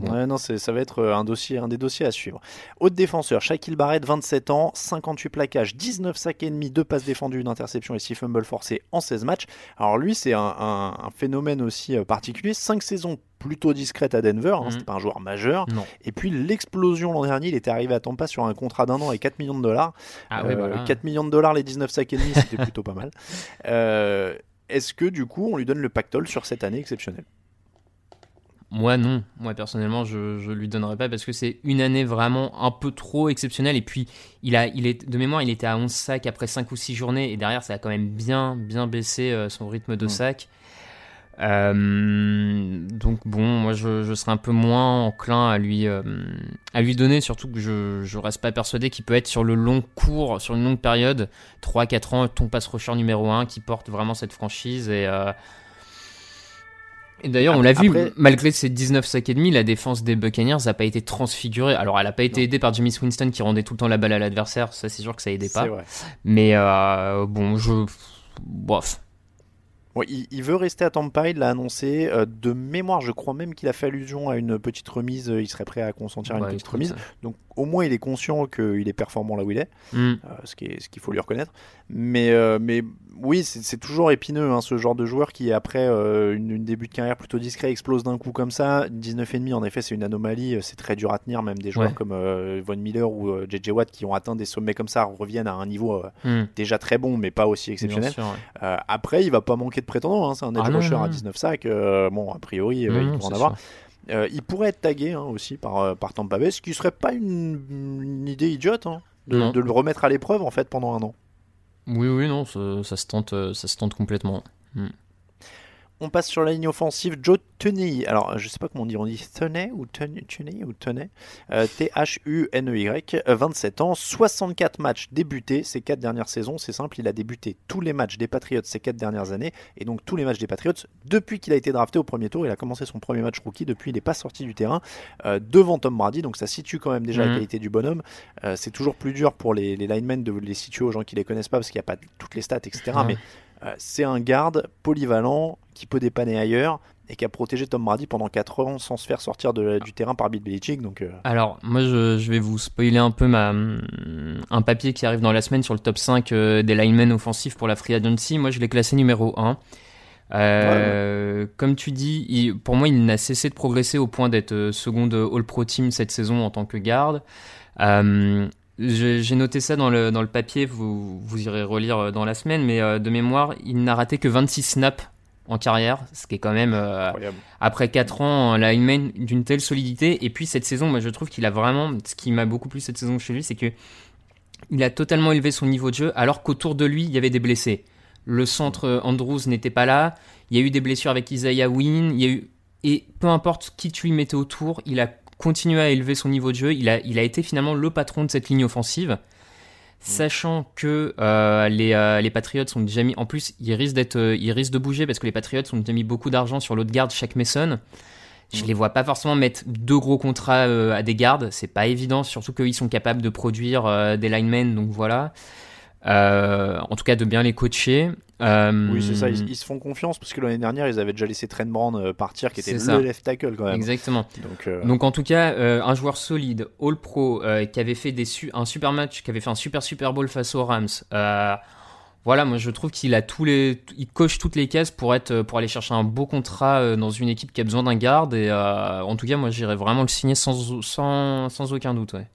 Ouais, non, ça va être euh, un, dossier, un des dossiers à suivre. Autre défenseur, Shaquille Barrett, 27 ans, 58 plaquages, 19 sacs et demi, 2 passes défendues, une interception et 6 fumbles forcés en 16 matchs. Alors lui, c'est un, phénomène aussi euh, particulier. 5 saisons plutôt discrètes à Denver, hein, mhm. c'était pas un joueur majeur. Et puis l'explosion l'an dernier, il était arrivé à Tampa sur un contrat d'un an et 4 millions de dollars. Ah, 4 euh, millions de dollars, les 19 sacs et demi, c'était plutôt pas mal. [LAUGHS] Est-ce que du coup, on lui donne le pactole sur cette année exceptionnelle? Moi non, moi personnellement je, je lui donnerais pas parce que c'est une année vraiment un peu trop exceptionnelle. Et puis il a, il est, de mémoire il était à 11 sacs après 5 ou 6 journées. Et derrière ça a quand même bien bien baissé euh, son rythme de sac. Euh, donc bon, moi je, je, serais un peu moins enclin à lui, euh, à lui donner, surtout que je, je reste pas persuadé qu'il peut être sur le long cours, sur une longue période, 3-4 ans, ton pass rusher numéro 1 qui porte vraiment cette franchise. Et et d'ailleurs, on l'a vu, malgré ces 19 sacs et demi, la défense des Buccaneers n'a pas été transfigurée. Alors, elle n'a pas été aidée par Jimmy Winston qui rendait tout le temps la balle à l'adversaire. Ça, c'est sûr que ça aidait pas. Mais euh, bon, je. Bof il, veut rester à Tampa, il l'a annoncé. Euh, de mémoire, je crois même qu'il a fait allusion à une petite remise. Euh, il serait prêt à consentir à une petite remise. Donc au moins, il est conscient qu'il est performant là où il est, mm. euh, ce qu'il faut lui reconnaître. Mais, mais oui, c'est toujours épineux, hein, ce genre de joueur qui, après une, début de carrière plutôt discret, explose d'un coup comme ça. 19,5, en effet, c'est une anomalie. C'est très dur à tenir, même des joueurs comme Von Miller ou JJ Watt qui ont atteint des sommets comme ça reviennent à un niveau mm. déjà très bon, mais pas aussi exceptionnel. après, il va pas manquer de prétendant. Hein. C'est un edge Ah rusher non, à non. 19 sacs. euh, bon, a priori, euh, Non, il en avoir. Euh, il pourrait être tagué hein, aussi par, par Tampa Bay, ce qui serait pas une, une idée idiote hein, de, le remettre à l'épreuve en fait pendant un an. Oui, oui, non, ça, ça se tente, ça se tente complètement. Mm. On passe sur la ligne offensive. Joe Tunney. Alors, je sais pas comment on dit. On dit Tunney ou Tunney, ou Tunney. Euh, T-H-U-N-E-Y. euh, 27 ans. 64 matchs débutés ces 4 dernières saisons. C'est simple. Il a débuté tous les matchs des Patriots ces 4 dernières années. Et donc tous les matchs des Patriots depuis qu'il a été drafté au premier tour. Il a commencé son premier match rookie. Depuis, il n'est pas sorti du terrain euh, devant Tom Brady. Donc ça situe quand même déjà la Mhm. qualité du bonhomme. Euh, c'est toujours plus dur pour les, les linemen de les situer aux gens qui les connaissent pas parce qu'il n'y a pas toutes les stats, etc. Mais euh, c'est un garde polyvalent qui peut dépanner ailleurs et qui a protégé Tom Brady pendant 4 ans sans se faire sortir de- du terrain par Bill Belichick. Donc, euh, Alors, moi, je, je vais vous spoiler un peu ma, un papier qui arrive dans la semaine sur le top 5 euh, des linemen offensifs pour la Free Agency. Moi, je l'ai classé numéro 1. Euh, Comme tu dis, il- pour moi, il n'a cessé de progresser au point d'être euh, seconde All-Pro Team cette saison en tant que garde. Euh, j'ai noté ça dans le, dans le papier, vous, vous irez relire euh, dans la semaine, mais euh, de mémoire, il n'a raté que 26 snaps en carrière, ce qui est quand même, euh, après 4 ans, un lineman d'une telle solidité. Et puis cette saison, moi je trouve qu'il a vraiment, ce qui m'a beaucoup plu cette saison chez lui, c'est que il a totalement élevé son niveau de jeu, alors qu'autour de lui, il y avait des blessés. Le centre Andrews n'était pas là, il y a eu des blessures avec Isaiah Wynn, il y a eu... et peu importe qui tu lui mettais autour, il a continué à élever son niveau de jeu, il a, il a été finalement le patron de cette ligne offensive. Sachant que euh, les, euh, les Patriots sont déjà mis. En plus, ils risquent, d'être, euh, ils risquent de bouger parce que les Patriots ont déjà mis beaucoup d'argent sur l'autre garde, Shaq Mason. Je les vois pas forcément mettre deux gros contrats à des gardes, c'est pas évident, surtout qu'ils sont capables de produire des linemen, donc voilà. En tout cas, de bien les coacher. Euh, Oui, c'est ça. Ils, ils se font confiance parce que l'année dernière, ils avaient déjà laissé Trent Brown euh, partir, qui était le ça. left tackle quand même. Exactement. Donc, euh, Donc en tout cas, euh, un joueur solide, All Pro, qui avait fait des su- un super match, qui avait fait un super Super Bowl face aux Rams. Voilà, moi je trouve qu'il a tous les, il coche toutes les cases pour être, pour aller chercher un beau contrat dans une équipe qui a besoin d'un garde. Et en tout cas, moi j'irais vraiment le signer sans, sans, sans aucun doute. Ouais.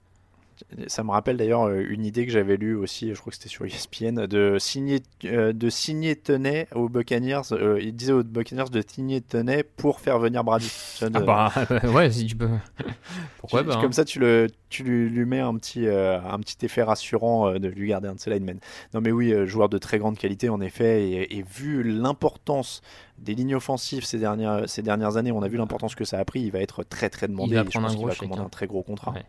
Ça me rappelle d'ailleurs euh, une idée que j'avais lue aussi, je crois que c'était sur ESPN, de signer, euh, de signer Tenay aux Buccaneers. euh, il disait aux Buccaneers de signer Tenay pour faire venir Brady. [LAUGHS] Ah bah [LAUGHS] ouais, si tu peux. [LAUGHS] Pourquoi Tu- Comme hein. ça, tu, le, tu lui, lui mets un petit, euh, un petit effet rassurant euh, de lui garder un de ses linemen. Non, mais oui, joueur de très grande qualité, en effet. Et, et vu l'importance des lignes offensives ces dernières, ces dernières années, on a vu l'importance que ça a pris. Il va être très, très demandé. Il va prendre pense un va chèque, commander hein. un très gros contrat. Ouais.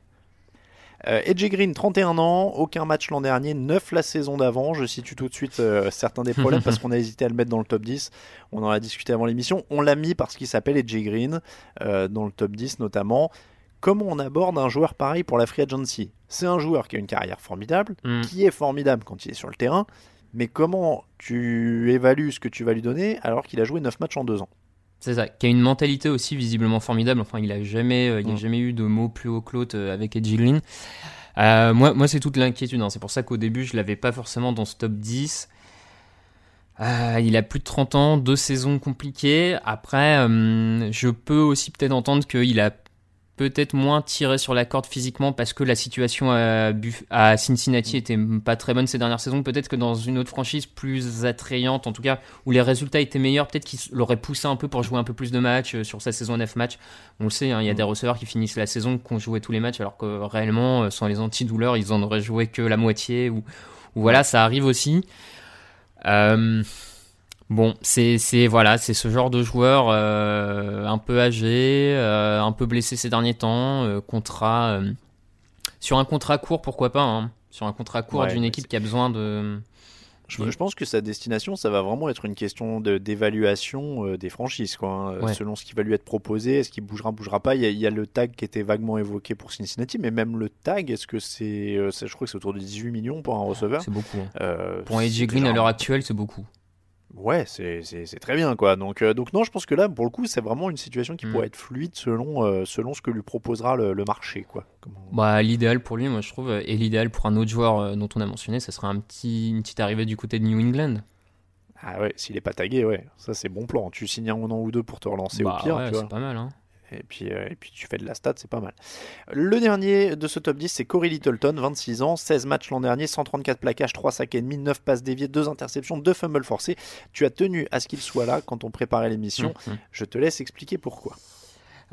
Euh, Edgy Green, 31 ans, aucun match l'an dernier, 9 la saison d'avant. Je situe tout de suite euh, certains des problèmes [LAUGHS] parce qu'on a hésité à le mettre dans le top 10. On en a discuté avant l'émission. On l'a mis parce qu'il s'appelle Edgy Green, euh, dans le top 10 notamment. Comment on aborde un joueur pareil pour la Free Agency? C'est un joueur qui a une carrière formidable, Mm. qui est formidable quand il est sur le terrain, mais comment tu évalues ce que tu vas lui donner alors qu'il a joué 9 matchs en 2 ans? C'est ça, qui a une mentalité aussi visiblement formidable. Enfin, il a jamais, euh, il a Mm. jamais eu de mots plus haut que l'autre euh, avec Edgy Green. Euh, moi, moi c'est toute l'inquiétude. hein. C'est pour ça qu'au début, je l'avais pas forcément dans ce top 10. Euh, il a plus de 30 ans, deux saisons compliquées. Après, je peux aussi peut-être entendre qu'il a peut-être moins tiré sur la corde physiquement parce que la situation à, Buff- à Cincinnati était pas très bonne ces dernières saisons. Peut-être que dans une autre franchise plus attrayante, en tout cas, où les résultats étaient meilleurs, peut-être qu'il l'aurait poussé un peu pour jouer un peu plus de matchs euh, sur sa saison 9 matchs. On le sait, hein, il y a des receveurs qui finissent la saison qui ont joué tous les matchs alors que réellement, euh, sans les antidouleurs, ils en auraient joué que la moitié. Ou, ou voilà, ça arrive aussi. Euh, Bon, c'est voilà, c'est ce genre de joueur euh, un peu âgé, euh, un peu blessé ces derniers temps, euh, contrat sur un contrat court, pourquoi pas, hein, sur un contrat court Ouais, d'une équipe qui a besoin de. Je, je pense que sa destination, ça va vraiment être une question de- d'évaluation des franchises, quoi, hein, Ouais. selon ce qui va lui être proposé, est-ce qu'il bougera, bougera pas. Il y, a, il y a le tag qui était vaguement évoqué pour Cincinnati, mais même le tag, est-ce que c'est, je crois que c'est autour de 18 millions pour un receveur. C'est beaucoup. hein. Pour un AJ Green à l'heure actuelle, c'est beaucoup. Ouais, c'est très bien, quoi. Donc, euh, donc non, je pense que là, pour le coup, c'est vraiment une situation qui Mm. pourrait être fluide selon, euh, selon ce que lui proposera le, le marché, quoi. Comment- Bah, l'idéal pour lui, moi je trouve, et l'idéal pour un autre joueur euh, dont on a mentionné, ce serait un petit, une petite arrivée du côté de New England. Ah ouais, s'il est pas tagué, ouais, ça c'est bon plan. Tu signes un an ou deux pour te relancer Bah au pire, ouais, c'est pas mal. Hein. Et puis, euh, et puis tu fais de la stat, c'est pas mal. Le dernier de ce top 10, c'est Corey Littleton, 26 ans, 16 matchs l'an dernier, 134 plaquages, 3 sacs et demi, 9 passes déviées, 2 interceptions, 2 fumbles forcés. Tu as tenu à ce qu'il soit là quand on préparait l'émission. Mhm. Je te laisse expliquer pourquoi.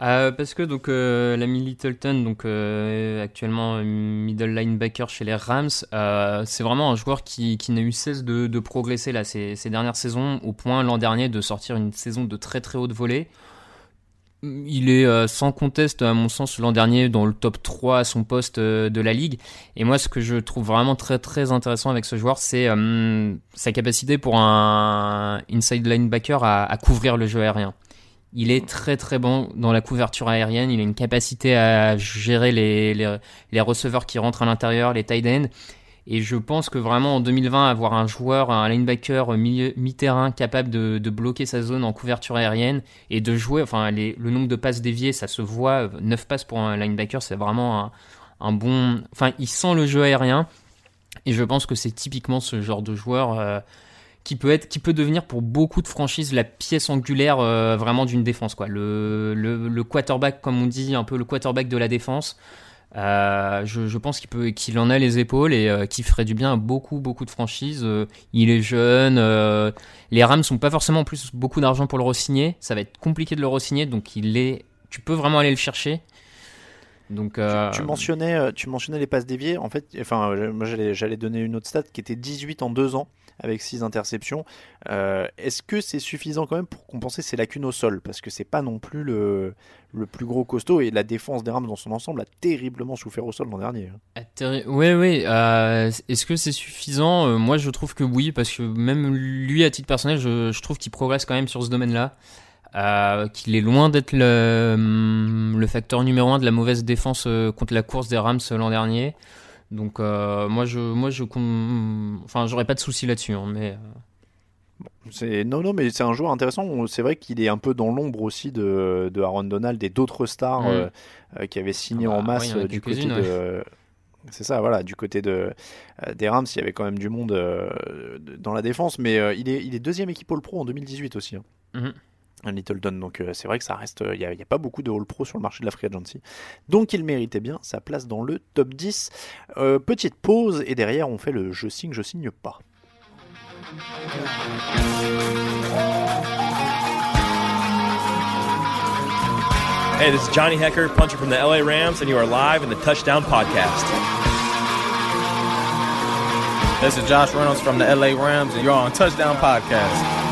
Euh, parce que donc euh, l'ami Littleton, donc euh, actuellement middle linebacker chez les Rams, c'est vraiment un joueur qui, qui n'a eu cesse de, de progresser là ces, ces dernières saisons, au point l'an dernier de sortir une saison de très très haute volée. Il est euh, sans conteste, à mon sens, l'an dernier dans le top 3 à son poste euh, de la ligue. Et moi, ce que je trouve vraiment très très intéressant avec ce joueur, c'est euh, sa capacité pour un inside linebacker à, à couvrir le jeu aérien. Il est très très bon dans la couverture aérienne. Il a une capacité à gérer les, les, les receveurs qui rentrent à l'intérieur, les tight ends. Et je pense que vraiment en 2020, avoir un joueur, un linebacker mi-terrain capable de, bloquer sa zone en couverture aérienne et de jouer, enfin le nombre de passes déviées, ça se voit. 9 passes pour un linebacker, c'est vraiment un, bon... Enfin, il sent le jeu aérien. Et je pense que c'est typiquement ce genre de joueur euh, qui peut être, qui peut devenir pour beaucoup de franchises la pièce angulaire euh, vraiment d'une défense, quoi. Le, le quarterback, comme on dit, un peu le quarterback de la défense. Euh, je, je pense qu'il peut, qu'il en a les épaules et euh, qu'il ferait du bien à beaucoup, beaucoup de franchises. Euh, il est jeune. euh, les Rams sont pas forcément en plus beaucoup d'argent pour le re-signer. Ça va être compliqué de le re-signer, donc il est. Tu peux vraiment aller le chercher. Donc, Tu mentionnais, tu mentionnais les passes déviées. En fait, enfin, moi j'allais, j'allais donner une autre stat qui était 18 en 2 ans avec 6 interceptions. Euh, est-ce que c'est suffisant quand même pour compenser ses lacunes au sol? Parce que c'est pas non plus le, le plus gros costaud et la défense des Rams dans son ensemble a terriblement souffert au sol l'an dernier. Ouais, ouais. euh, Est-ce que c'est suffisant? Euh, Moi, je trouve que oui, parce que même lui, à titre personnel, je, trouve qu'il progresse quand même sur ce domaine-là. Qu'il est loin d'être le, hum, le facteur numéro un de la mauvaise défense contre la course des Rams l'an dernier. Donc, euh, moi, je, moi, je, enfin, j'aurais pas de souci là-dessus, hein, mais. euh, C'est non non mais c'est un joueur intéressant. C'est vrai qu'il est un peu dans l'ombre aussi de, de Aaron Donald et d'autres stars Mm. euh, qui avaient signé Ah bah, en masse ouais, en du côté de. C'est ça, voilà, du côté de, euh, des Rams, il y avait quand même du monde euh, de- dans la défense, mais euh, il, est, il est deuxième équipe All Pro en 2018 aussi. hein. Mhm. Un Littleton, donc euh, c'est vrai que ça reste, il n'y a, il y a pas beaucoup de All Pro sur le marché de la Free Agency. Donc il méritait bien sa place dans le top 10. Euh, petite pause, et derrière on fait le je signe, je signe pas. Hey, this is Johnny Hecker, puncher from the LA Rams, and you are live in the Touchdown Podcast. This is Josh Reynolds from the LA Rams, and you're on Touchdown Podcast.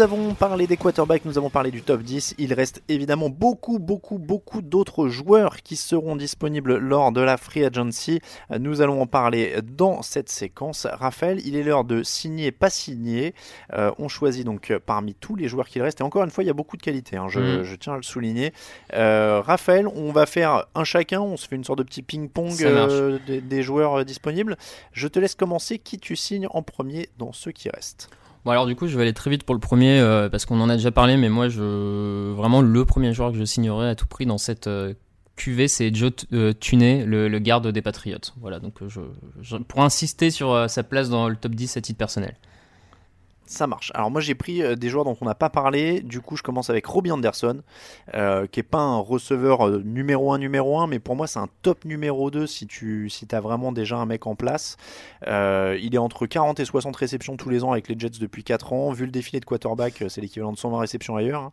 Nous avons parlé des quarterbacks, nous avons parlé du top 10. Il reste évidemment beaucoup, beaucoup, beaucoup d'autres joueurs qui seront disponibles lors de la Free Agency. Nous allons en parler dans cette séquence. Raphaël, il est l'heure de signer, pas signer. Euh, on choisit donc euh, parmi tous les joueurs qu'il reste. Et encore une fois, il y a beaucoup de qualité, hein, je, Mhm. je tiens à le souligner. Euh, Raphaël, on va faire un chacun. On se fait une sorte de petit ping-pong euh, des, des joueurs disponibles. Je te laisse commencer. Qui tu signes en premier dans ceux qui restent? Bon alors du coup je vais aller très vite pour le premier euh, parce qu'on en a déjà parlé mais moi je vraiment le premier joueur que je signerai à tout prix dans cette euh, QV c'est Joe euh, le, garde des Patriots. Voilà donc euh, je, je pour insister sur sa place dans le top 10 à titre personnel Ça marche. Alors moi j'ai pris euh, des joueurs dont on n'a pas parlé. Du coup je commence avec Robbie Anderson, euh, qui est pas un receveur euh, numéro 1 numéro 1, mais pour moi c'est un top numéro 2 si tu si as vraiment déjà un mec en place. Euh, il est entre 40 et 60 réceptions tous les ans avec les Jets depuis 4 ans. Vu le défilé de quarterback, c'est l'équivalent de 120 réceptions ailleurs. hein.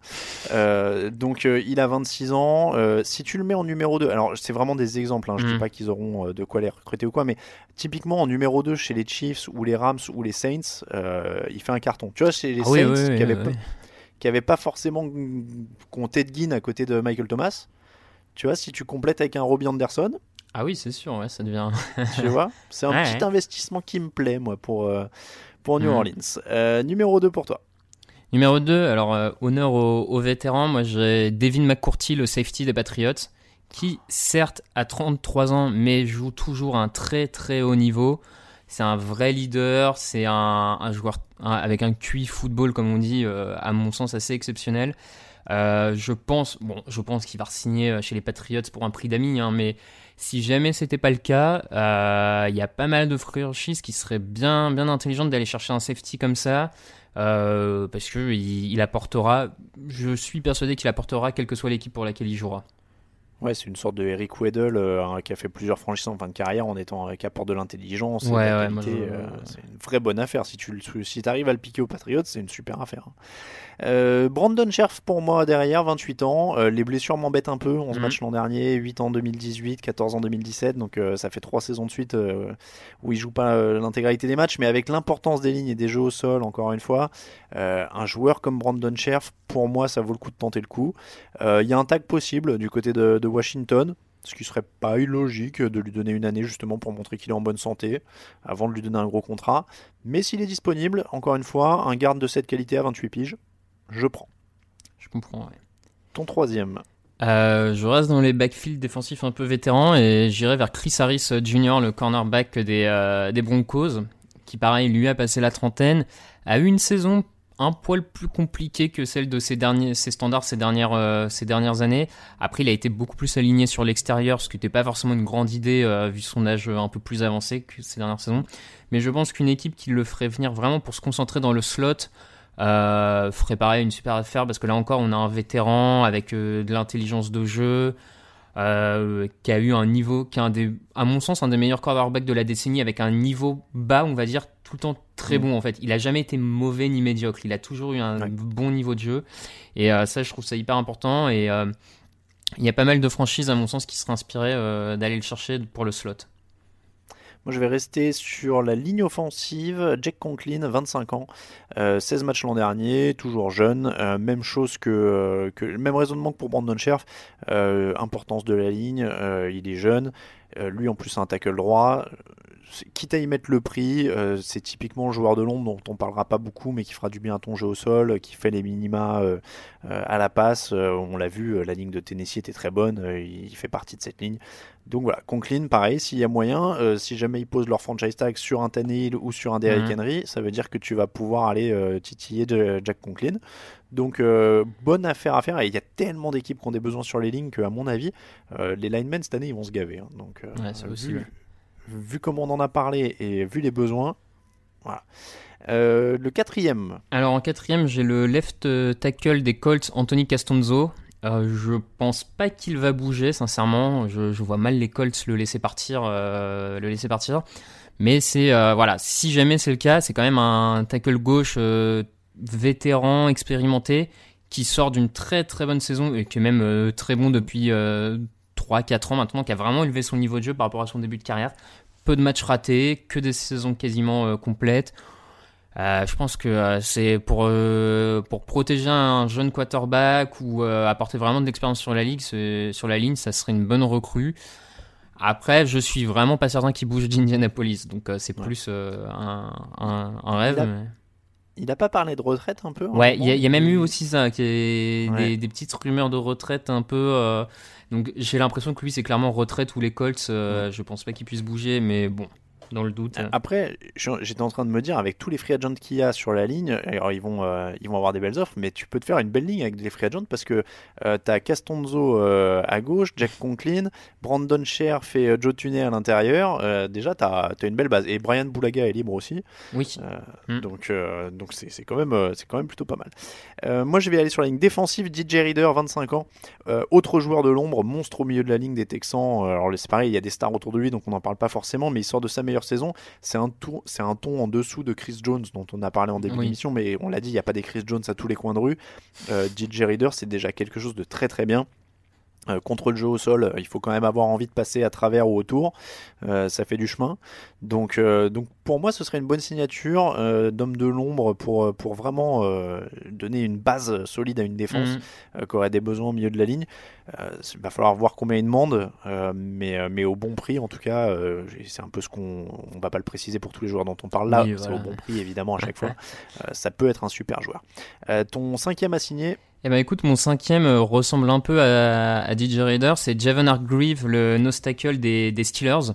Euh, donc il a 26 ans. Si tu le mets en numéro 2, alors c'est vraiment des exemples, hein, je dis Mhm. pas qu'ils auront de quoi les recruter ou quoi, mais typiquement en numéro 2 chez les Chiefs ou les Rams ou les Saints, il fait un carton. Tu vois, chez les Ah oui, Saints oui, oui, qui, avaient oui, pas, qui forcément compté de Guin à côté de Michael Thomas, tu vois, si tu complètes avec un Robbie Anderson, ah oui c'est sûr ouais ça devient [LAUGHS] tu vois, c'est un Ouais, petit ouais. investissement qui me plaît, moi, pour, euh, pour New Mhm. Orleans. Euh, numéro 2 pour toi. Numéro 2, alors euh, honneur aux, aux vétérans, moi j'ai Devin McCourty, le safety des Patriots, qui certes a 33 ans, mais joue toujours à un très très haut niveau. C'est un vrai leader, c'est un, joueur avec un QI football, comme on dit, euh, à mon sens assez exceptionnel. Euh, je pense, qu'il va signer chez les Patriots pour un prix d'amis, hein, mais Si jamais c'était pas le cas, il y a pas mal de franchises qui seraient bien, bien intelligentes d'aller chercher un safety comme ça. parce que il, apportera, je suis persuadé qu'il apportera quelle que soit l'équipe pour laquelle il jouera. Ouais, c'est une sorte de Eric Weddle euh, qui a fait plusieurs franchises en fin de carrière en étant qui apporte de l'intelligence. Ouais, ouais, euh, c'est une vraie bonne affaire. Si tu si arrives à le piquer aux Patriots, c'est une super affaire. Hein. Euh, Brandon Scherf pour moi derrière, 28 ans. les blessures m'embêtent un peu. 11 mhm. matchs l'an dernier, 8 ans 2018, 14 ans 2017. Donc ça fait 3 saisons de suite où il joue pas l'intégralité des matchs. Mais avec l'importance des lignes et des jeux au sol, encore une fois, un joueur comme Brandon Scherf, pour moi, ça vaut le coup de tenter le coup. Il y a un tag possible du côté de Washington, ce qui serait pas illogique de lui donner une année justement pour montrer qu'il est en bonne santé, avant de lui donner un gros contrat. Mais s'il est disponible, encore une fois, un garde de cette qualité à 28 piges, je prends. Je comprends, Ton troisième euh, je reste dans les backfields défensifs un peu vétérans et j'irai vers Chris Harris Jr., le cornerback des, euh, des Broncos, qui pareil lui a passé la trentaine, a eu une saison un poil plus compliqué que celle de ses, derniers, standards ces dernières, euh, ces dernières années. Après, il a été beaucoup plus aligné sur l'extérieur, ce qui n'était pas forcément une grande idée euh, vu son âge un peu plus avancé que ces dernières saisons. Mais je pense qu'une équipe qui le ferait venir vraiment pour se concentrer dans le slot euh, ferait pareil une super affaire parce que là encore, on a un vétéran avec de l'intelligence de jeu. Qui a eu un niveau, qui est un des, à mon sens, un des meilleurs quarterbacks de la décennie, avec un niveau bas, on va dire, tout le temps très mm. bon en fait. Il a jamais été mauvais ni médiocre. Il a toujours eu un bon niveau de jeu. Et euh, ça, je trouve ça hyper important. Et euh, il y a pas mal de franchises, à mon sens, qui seraient inspirées euh, d'aller le chercher pour le slot. Moi, je vais rester sur la ligne offensive. Jack Conklin, 25 ans, 16 matchs l'an dernier, toujours jeune. même chose que, que, même raisonnement que pour Brandon Scherf. importance de la ligne, il est jeune. lui, en plus, a un tackle droit quitte à y mettre le prix, euh, c'est typiquement le joueur de l'ombre dont on parlera pas beaucoup, mais qui fera du bien à ton jeu au sol, qui fait les minima euh, euh, à la passe. on l'a vu, la ligne de Tennessee était très bonne, il fait partie de cette ligne. Donc voilà, Conklin, pareil, s'il y a moyen, si jamais ils posent leur franchise tag sur un Tannehill ou sur un Derrick mhm. Henry, ça veut dire que tu vas pouvoir aller titiller de Jack Conklin. Donc bonne affaire à faire et il y a tellement d'équipes qui ont des besoins sur les lignes que à mon avis les linemen cette année ils vont se gaver. Hein. Donc c'est aussi vu comment on en a parlé et vu les besoins. Euh, le quatrième. Alors en quatrième, j'ai le left tackle des Colts, Anthony Castonzo. Euh, je pense pas qu'il va bouger, sincèrement. Je, vois mal les Colts le laisser partir, euh, le laisser partir. Mais c'est voilà, si jamais c'est le cas, c'est quand même un tackle gauche vétéran, expérimenté, qui sort d'une très très bonne saison et qui est même très bon depuis 3-4 ans maintenant, qui a vraiment élevé son niveau de jeu par rapport à son début de carrière. Peu de matchs ratés, que des saisons quasiment euh, complètes. Euh, je pense que euh, c'est pour, pour protéger un jeune quarterback ou apporter vraiment de l'expérience sur la ligue, sur la ligne, ça serait une bonne recrue. Après, je suis vraiment pas certain qu'il bouge d'Indianapolis, donc c'est plus un, un, rêve. Il n'a pas parlé de retraite un peu Ouais, il y, a même eu aussi ça, qui est des, des, petites rumeurs de retraite un peu. Donc j'ai l'impression que lui, c'est clairement retraite ou les Colts. Euh, je pense pas qu'il puisse bouger, mais bon, dans le doute. Après, j'étais en train de me dire, avec tous les free agents qu'il y a sur la ligne, alors ils vont, euh, ils vont avoir des belles offres, mais tu peux te faire une belle ligne avec des free agents parce que euh, tu as Castonzo euh, à gauche, Jack Conklin, Brandon Scherf et Joe Tunney à l'intérieur. déjà, tu as, as, une belle base. Et Brian Boulaga est libre aussi. Oui. Hmm. Donc, donc c'est quand, même, c'est quand même plutôt pas mal. moi, je vais aller sur la ligne défensive. DJ Reader, 25 ans. autre joueur de l'ombre, monstre au milieu de la ligne des Texans. Alors, c'est pareil, il y a des stars autour de lui, donc on n'en parle pas forcément, mais il sort de sa meilleure saison. C'est un, ton, c'est un ton en dessous de Chris Jones dont on a parlé en début d'émission, mais on l'a dit, il n'y a pas des Chris Jones à tous les coins de rue. Euh, DJ Reader, c'est déjà quelque chose de très très bien. Euh, contre le jeu au sol, euh, il faut quand même avoir envie de passer à travers ou autour. ça fait du chemin. Donc, donc pour moi, ce serait une bonne signature d'homme de l'ombre pour, pour vraiment donner une base solide à une défense mmh. qui aurait des besoins au milieu de la ligne. il va falloir voir combien il demande, mais, mais au bon prix en tout cas. c'est un peu ce qu'on on va pas le préciser pour tous les joueurs dont on parle là. c'est au bon prix évidemment à chaque [LAUGHS] fois. ça peut être un super joueur. ton cinquième à signer eh ben écoute, mon cinquième euh, ressemble un peu à, DJ Raider, c'est Javon Hargreave, le nostacle des, des Steelers.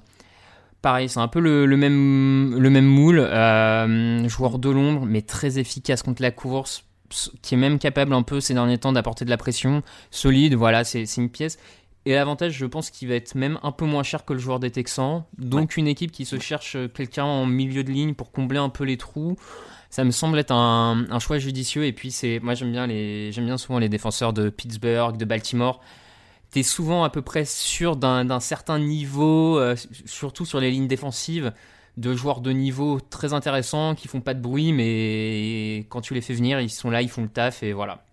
Pareil, c'est un peu le, le, même, le même moule, euh, joueur de l'ombre, mais très efficace contre la course, qui est même capable un peu ces derniers temps d'apporter de la pression, solide, voilà, c'est une pièce. Et l'avantage, je pense qu'il va être même un peu moins cher que le joueur des Texans. Donc une équipe qui se cherche quelqu'un en milieu de ligne pour combler un peu les trous. Ça me semble être un, un choix judicieux. Et puis c'est, moi j'aime bien les, j'aime bien souvent les défenseurs de Pittsburgh, de Baltimore. T'es souvent à peu près sûr d'un certain niveau, euh, surtout sur les lignes défensives, de joueurs de niveau très intéressants qui font pas de bruit, mais quand tu les fais venir, ils sont là, ils font le taf et voilà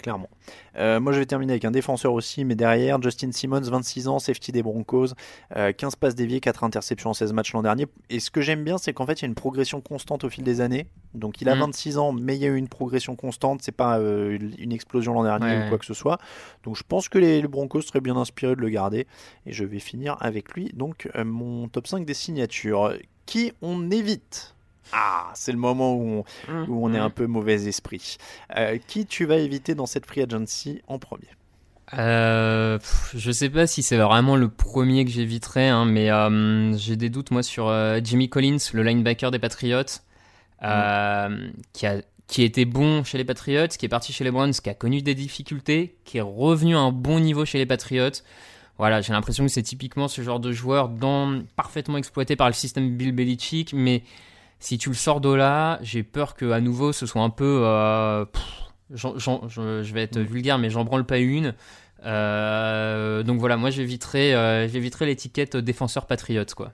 clairement. Euh, moi, je vais terminer avec un défenseur aussi, mais derrière, Justin Simmons, 26 ans, safety des Broncos, 15 euh, passes déviées, 4 interceptions en 16 matchs l'an dernier. Et ce que j'aime bien, c'est qu'en fait, il y a une progression constante au fil des années. Donc, il a 26 mm. ans, mais il y a eu une progression constante. C'est pas euh, une explosion l'an dernier ou quoi que ce soit. Donc, je pense que les, Broncos seraient bien inspirés de le garder. Et je vais finir avec lui. Donc, mon top 5 des signatures. Qui on évite? Ah, c'est le moment où on, mmh. où on est mmh. un peu mauvais esprit. Euh, qui tu vas éviter dans cette free agency en premier? Euh, je sais pas si c'est vraiment le premier que j'éviterais, hein, mais euh, j'ai des doutes moi sur euh, Jimmy Collins, le linebacker des Patriots, mmh. qui a qui était bon chez les Patriots, qui est parti chez les Browns, qui a connu des difficultés, qui est revenu à un bon niveau chez les Patriots. Voilà, j'ai l'impression que c'est typiquement ce genre de joueur dans, parfaitement exploité par le système Bill Belichick, mais si tu le sors de là, j'ai peur que à nouveau ce soit un peu. Euh, je, vais être mm. vulgaire, mais j'en branle pas une. Euh, donc voilà, moi j'éviterai, euh, j'éviterai l'étiquette défenseur patriote, quoi.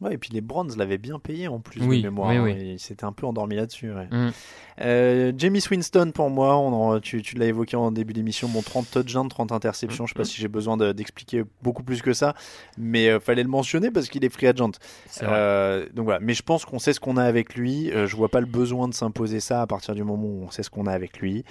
Ouais, et puis les Browns l'avaient bien payé en plus oui, de mémoire. Oui, oui. Il s'était un peu endormi là-dessus. Ouais. Mm. Euh, Jamie Winston pour moi, on tu, tu l'as évoqué en début d'émission, bon 30 touchdowns, 30 interceptions, je sais pas si j'ai besoin d'expliquer beaucoup plus que ça, mais euh, fallait le mentionner parce qu'il est free agent. Euh, donc voilà, mais je pense qu'on sait ce qu'on a avec lui, euh, je vois pas le besoin de s'imposer ça à partir du moment où on sait ce qu'on a avec lui.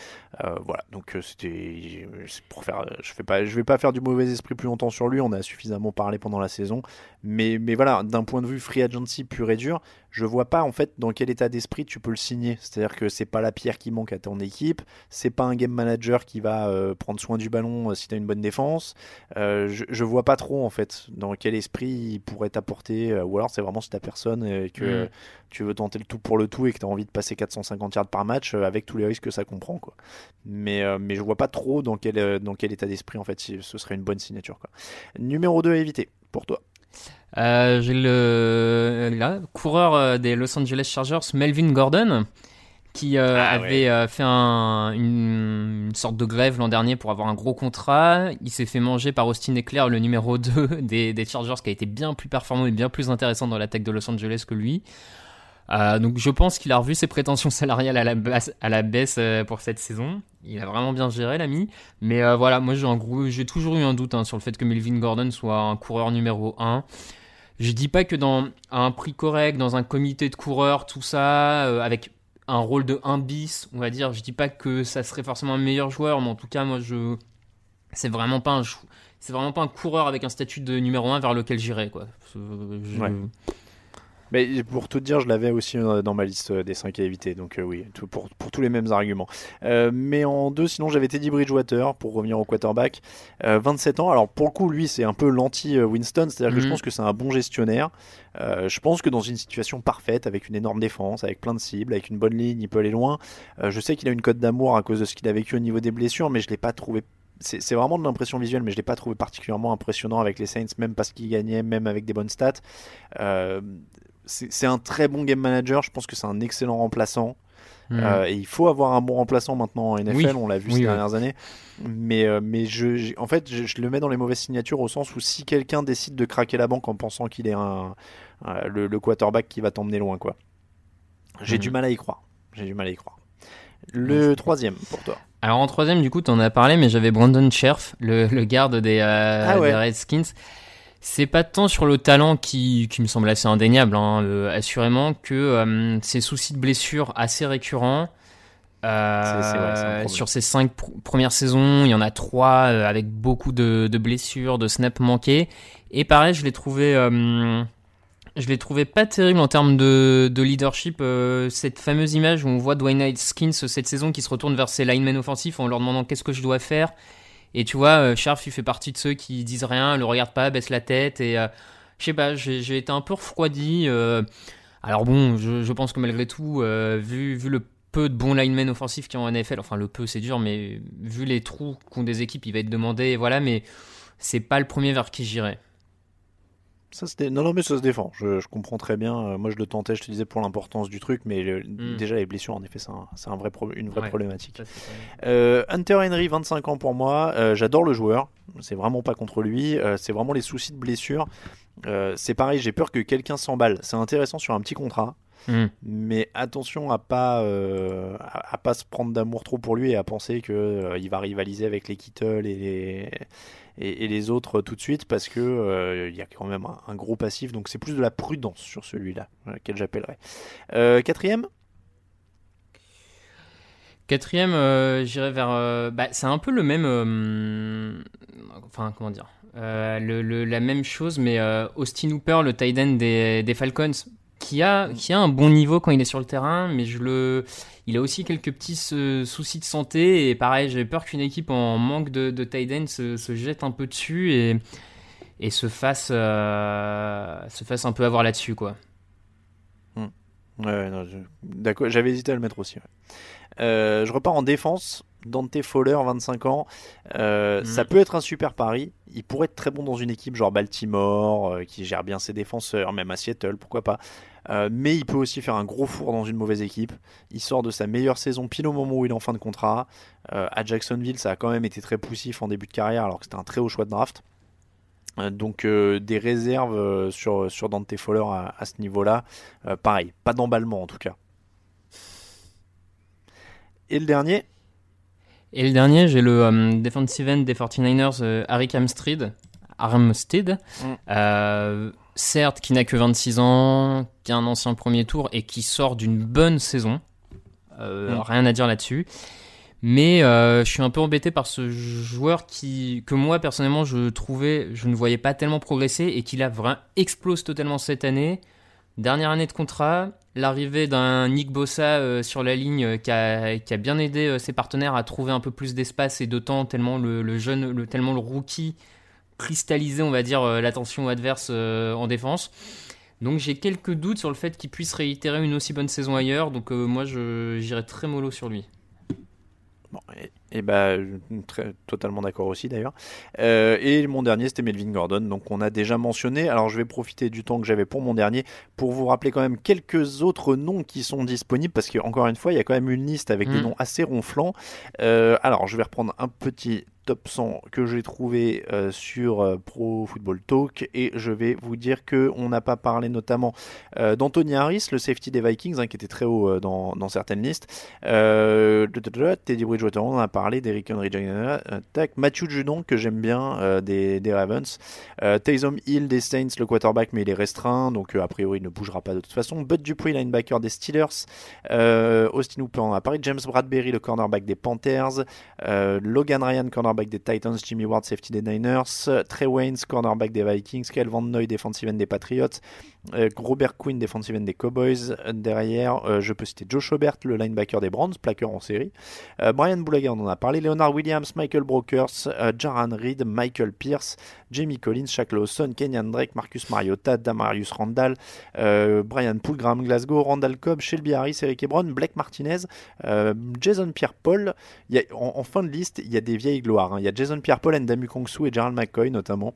Voilà, donc c'était pour faire, je fais pas, je vais pas faire du mauvais esprit plus longtemps sur lui, on a suffisamment parlé pendant la saison, mais mais voilà, d'un point de vue free agency pur et dur, je vois pas en fait dans quel état d'esprit tu peux le signer. C'est-à-dire que c'est pas la pierre qui manque à ton équipe, c'est pas un game manager qui va euh, prendre soin du ballon euh, si tu as une bonne défense. Euh, je, je, vois pas trop en fait dans quel esprit il pourrait t'apporter, ou alors c'est vraiment si ta personne et que mm. tu veux tenter le tout pour le tout et que tu as envie de passer 450 yards par match avec tous les risques que ça comprend. Quoi. Mais, mais je vois pas trop dans quel, dans quel état d'esprit en fait ce serait une bonne signature. Quoi. Numéro 2 à éviter pour toi. Euh, j'ai le coureur euh, des Los Angeles Chargers, Melvin Gordon, qui euh, ah avait fait une, sorte de grève l'an dernier pour avoir un gros contrat. Il s'est fait manger par Austin Eckler, le numéro 2 [LAUGHS] des, des, Chargers, qui a été bien plus performant et bien plus intéressant dans l'attaque de Los Angeles que lui. Donc je pense qu'il a revu ses prétentions salariales à la, baisse, baisse pour cette saison. Il a vraiment bien géré l'ami. Mais voilà, moi j'ai toujours eu un doute hein, sur le fait que Melvin Gordon soit un coureur numéro 1. Je dis pas que dans un prix correct, dans un comité de coureurs, tout ça, euh, avec un rôle de 1 bis, on va dire, je dis pas que ça serait forcément un meilleur joueur, mais en tout cas, moi, je. C'est vraiment pas un. C'est vraiment pas un coureur avec un statut de numéro 1 vers lequel j'irais, quoi. Mais pour tout dire, je l'avais aussi euh, dans ma liste euh, des 5 à éviter. Donc euh, oui, pour, pour, tous les mêmes arguments. mais en deux, sinon j'avais Teddy Bridgewater pour revenir au quarterback. 27 ans. Alors pour le coup, lui, c'est un peu l'anti-Winston. C'est-à-dire que je mhm. pense que c'est un bon gestionnaire. je pense que dans une situation parfaite, avec une énorme défense, avec plein de cibles, avec une bonne ligne, il peut aller loin. je sais qu'il a une cote d'amour à cause de ce qu'il a vécu au niveau des blessures, mais je l'ai pas trouvé c'est vraiment de l'impression visuelle, mais je ne l'ai pas trouvé particulièrement impressionnant avec les Saints, même parce qu'il gagnait, même avec des bonnes stats. Euh, c'est un très bon game manager. Je pense que c'est un excellent remplaçant. Hmm. Euh, et il faut avoir un bon remplaçant maintenant en NFL, on l'a vu ces dernières années. Mais, euh, mais je, en fait, je, le mets dans les mauvaises signatures au sens où si quelqu'un décide de craquer la banque en pensant qu'il est un, le, quarterback qui va t'emmener loin, quoi. J'ai hmm. du mal à y croire. J'ai du mal à y croire. Le troisième pour toi. Alors en troisième, du coup, tu en as parlé, mais j'avais Brandon Scherf, le, garde des, euh, ah des Redskins. C'est pas tant sur le talent qui, qui me semble assez indéniable, hein, euh, assurément, que euh, ses soucis de blessure assez récurrents. Euh, sur ces cinq premières saisons, il y en a trois avec beaucoup de, de, blessures, de snaps manqués. Et pareil, je l'ai trouvé, je l'ai trouvé pas terrible en termes de, de leadership. cette fameuse image où on voit Dwayne Skins cette saison qui se retourne vers ses linemen offensifs en leur demandant qu'est-ce que je dois faire. Et tu vois, euh, Sharf, il fait partie de ceux qui disent rien, le regardent pas, baissent la tête. Et euh, je sais pas, j'ai été un peu refroidi. Euh. alors bon, je, pense que malgré tout, vu, vu le peu de bons linemen offensifs qui ont en NFL. Enfin, le peu, c'est dur, mais vu les trous qu'ont des équipes, il va être demandé. Voilà, mais c'est pas le premier vers qui j'irai. Ça, non, non, mais ça se défend. Je, comprends très bien. Euh, moi, je le tentais, je te disais, pour l'importance du truc, mais hmm. déjà, les blessures, en effet, c'est un, vrai une vraie problématique. Euh, Hunter Henry, 25 ans pour moi. Euh, j'adore le joueur. C'est vraiment pas contre lui. c'est vraiment les soucis de blessure. c'est pareil, j'ai peur que quelqu'un s'emballe. C'est intéressant sur un petit contrat. Hmm. Mais attention à pas à, pas se prendre d'amour trop pour lui et à penser que il va rivaliser avec les Kittle et les et, les autres tout de suite parce que euh, il y a quand même un, gros passif. Donc c'est plus de la prudence sur celui-là, euh, quel j'appellerais. Euh, quatrième? Quatrième, j'irai vers. Bah, c'est un peu le même. enfin, comment dire La même chose, mais Austin Hooper, le tight end des, des Falcons, qui a, qui a un bon niveau quand il est sur le terrain, mais je le, il a aussi quelques petits soucis de santé. Et pareil, j'ai peur qu'une équipe en manque de, de tight end se, se, jette un peu dessus et, et se, fasse, euh, se fasse un peu avoir là-dessus. quoi. Hmm. Ouais, d'accord, j'avais hésité à le mettre aussi. Euh, je repars en défense. Dante Fowler, 25 ans. Euh, hmm. Ça peut être un super pari. Il pourrait être très bon dans une équipe genre Baltimore, qui gère bien ses défenseurs, même à Seattle, pourquoi pas. Euh, mais il peut aussi faire un gros four dans une mauvaise équipe. Il sort de sa meilleure saison pile au moment où il est en fin de contrat. Euh, à Jacksonville, ça a quand même été très poussif en début de carrière alors que c'était un très haut choix de draft. Euh, donc des réserves sur, sur Dante Fowler à, ce niveau-là. pareil, pas d'emballement en tout cas. Et le dernier? Et le dernier, j'ai le defensive end des 49ers, Harry Armstead. Armstead. Mm certes, qui n'a que 26 ans, qui a un ancien premier tour et qui sort d'une bonne saison. Euh, mm. Rien à dire là-dessus. Mais euh, je suis un peu embêté par ce joueur qui, que moi personnellement je trouvais, je ne voyais pas tellement progresser et qui là vraiment explose totalement cette année. Dernière année de contrat, l'arrivée d'un Nick Bossa euh, sur la ligne qui a, qui, a, bien aidé ses partenaires à trouver un peu plus d'espace et de temps tellement le, le jeune, le, tellement le rookie cristalliser, on va dire, euh, l'attention adverse euh, en défense. Donc j'ai quelques doutes sur le fait qu'il puisse réitérer une aussi bonne saison ailleurs. Donc euh, moi, j'irai très mollo sur lui. Et, bah, très, totalement d'accord aussi d'ailleurs. et mon dernier, c'était Melvin Gordon. Donc on a déjà mentionné. Alors je vais profiter du temps que j'avais pour mon dernier pour vous rappeler quand même quelques autres noms qui sont disponibles parce qu'encore une fois, il y a quand même une liste avec des mm. noms assez ronflants. alors je vais reprendre un petit top 100 que j'ai trouvé euh, sur euh, Pro Football Talk et je vais vous dire que on n'a pas parlé notamment euh, d'Anthony Harris, le safety des Vikings, hein, qui était très haut dans, dans, certaines listes. Teddy Bridgewater, on en a parlé, d'Eric Henry, Matthew Judon que j'aime bien des, des, Ravens, Taysom Hill des Saints, le quarterback, mais il est restreint, donc a priori il ne bougera pas de toute façon. Bud Dupree, linebacker des Steelers, Austin Hooper, a parlé, James Bradbury, le cornerback des Panthers, Logan Ryan, cornerback des Titans, Jimmy Ward, safety des Niners, Trey Waynes, cornerback des Vikings, Kel Van Noy, defensive end des Patriots, euh, Robert Quinn, defensive end des Cowboys. Derrière, euh, je peux citer Joe Schobert, le linebacker des Browns, plaqueur en série. Euh, Brian Boulaga, on en a parlé. Leonard Williams, Michael Brokers, Jaran Reed, Michael Pierce, Jamie Collins, Shaq Lawson, Kenyan Drake, Marcus Mariota, Damarius Randall, Brian Poole, Graham Glasgow, Randall Cobb, Shelby Harris, Eric Ebron, Blake Martinez, Jason Pierre-Paul. En, en, fin de liste, il y a des vieilles gloires. Hein. Il y a Jason Pierre-Paul, Ndamu Kongsu et Gerald McCoy notamment.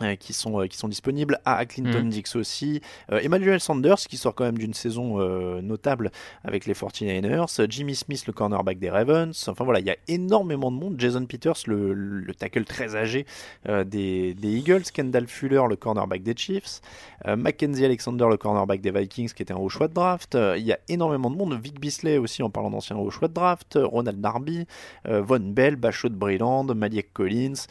Euh, qui sont, euh, qui sont disponibles à Clinton mm. Dix aussi. Euh, Emmanuel Sanders qui sort quand même d'une saison notable avec les 49ers. Jimmy Smith, le cornerback des Ravens. Enfin voilà, il y a énormément de monde. Jason Peters, le, le tackle très âgé des, des, Eagles. Kendall Fuller, le cornerback des Chiefs. Mackenzie Alexander, le cornerback des Vikings qui était un haut choix de draft. Il y a énormément de monde. Vic Bisley aussi en parlant d'ancien haut choix de draft. Ronald Darby, Von Bell, Bachot Breland, Maliek Collins.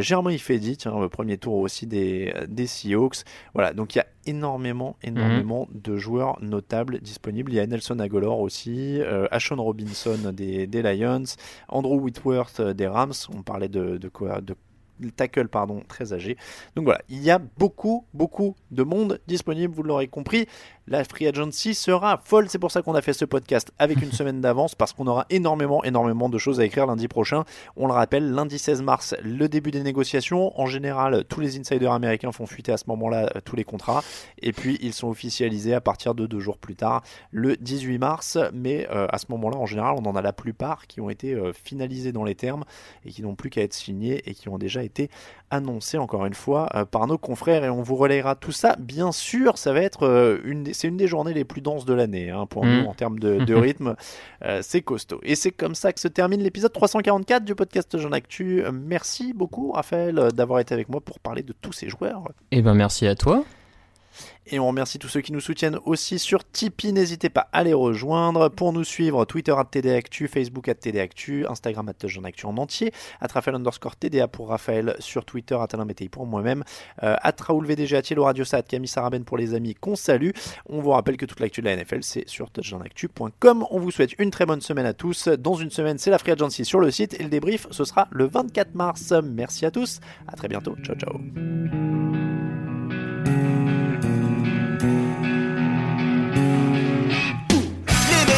Germain Ifedi, tiens, le premier tour aussi des, des Seahawks. Voilà, donc il y a énormément, énormément mhm. de joueurs notables disponibles. Il y a Nelson Agolor aussi, euh, Ashon Robinson des, des, Lions, Andrew Whitworth euh, des Rams. On parlait de, de, de tackle pardon, très âgé. Donc voilà, il y a beaucoup, beaucoup de monde disponible, vous l'aurez compris. La free agency sera folle, c'est pour ça qu'on a fait ce podcast avec une [LAUGHS] semaine d'avance, parce qu'on aura énormément, énormément de choses à écrire lundi prochain. On le rappelle, lundi 16 mars, le début des négociations. En général, tous les insiders américains font fuiter à ce moment-là euh, tous les contrats, et puis ils sont officialisés à partir de deux jours plus tard, le 18 mars. Mais euh, à ce moment-là, en général, on en a la plupart qui ont été euh, finalisés dans les termes et qui n'ont plus qu'à être signés et qui ont déjà été annoncés encore une fois par nos confrères. Et on vous relayera tout ça. Bien sûr, ça va être une des c'est une des journées les plus denses de l'année hein, pour nous Mm. en termes de, de [LAUGHS] rythme. Euh, c'est costaud. Et c'est comme ça que se termine l'épisode 344 du podcast Jean Actu. Euh, Merci beaucoup, Raphaël, euh, d'avoir été avec moi pour parler de tous ces joueurs. Eh ben merci à toi. Et on remercie tous ceux qui nous soutiennent aussi sur Tipeee. N'hésitez pas à les rejoindre. Pour nous suivre, Twitter at TDActu, Facebook at TDActu, Instagram Jean Actu en entier, at Raphaël underscore TDA pour Raphaël, sur Twitter Métaï pour moi-même, euh, at Raoul VDG, at Yellow Radio Camille Sarabène pour les amis qu'on salue. On vous rappelle que toute l'actu de la NFL, c'est sur touchdownactu.com. On vous souhaite une très bonne semaine à tous. Dans une semaine, c'est la Free Agency sur le site et le débrief, ce sera le 24 mars. Merci à tous. À très bientôt. Ciao, ciao.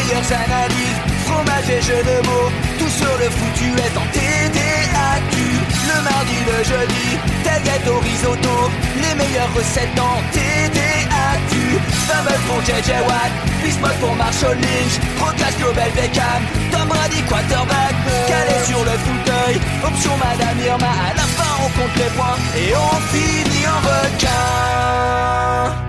Meilleures analyses, fromage et jeux de mots, tout sur le foutu est en TDAQ. Le mardi, le jeudi, tailgate au risotto, les meilleures recettes dans TDAQ. Fameux pour JJ Watt, Bismuth pour Marshall Lynch, Rocas Global Beckham, Tom Brady quarterback, calé sur le fauteuil, option Madame Irma, à la fin on compte les points et on finit en requin.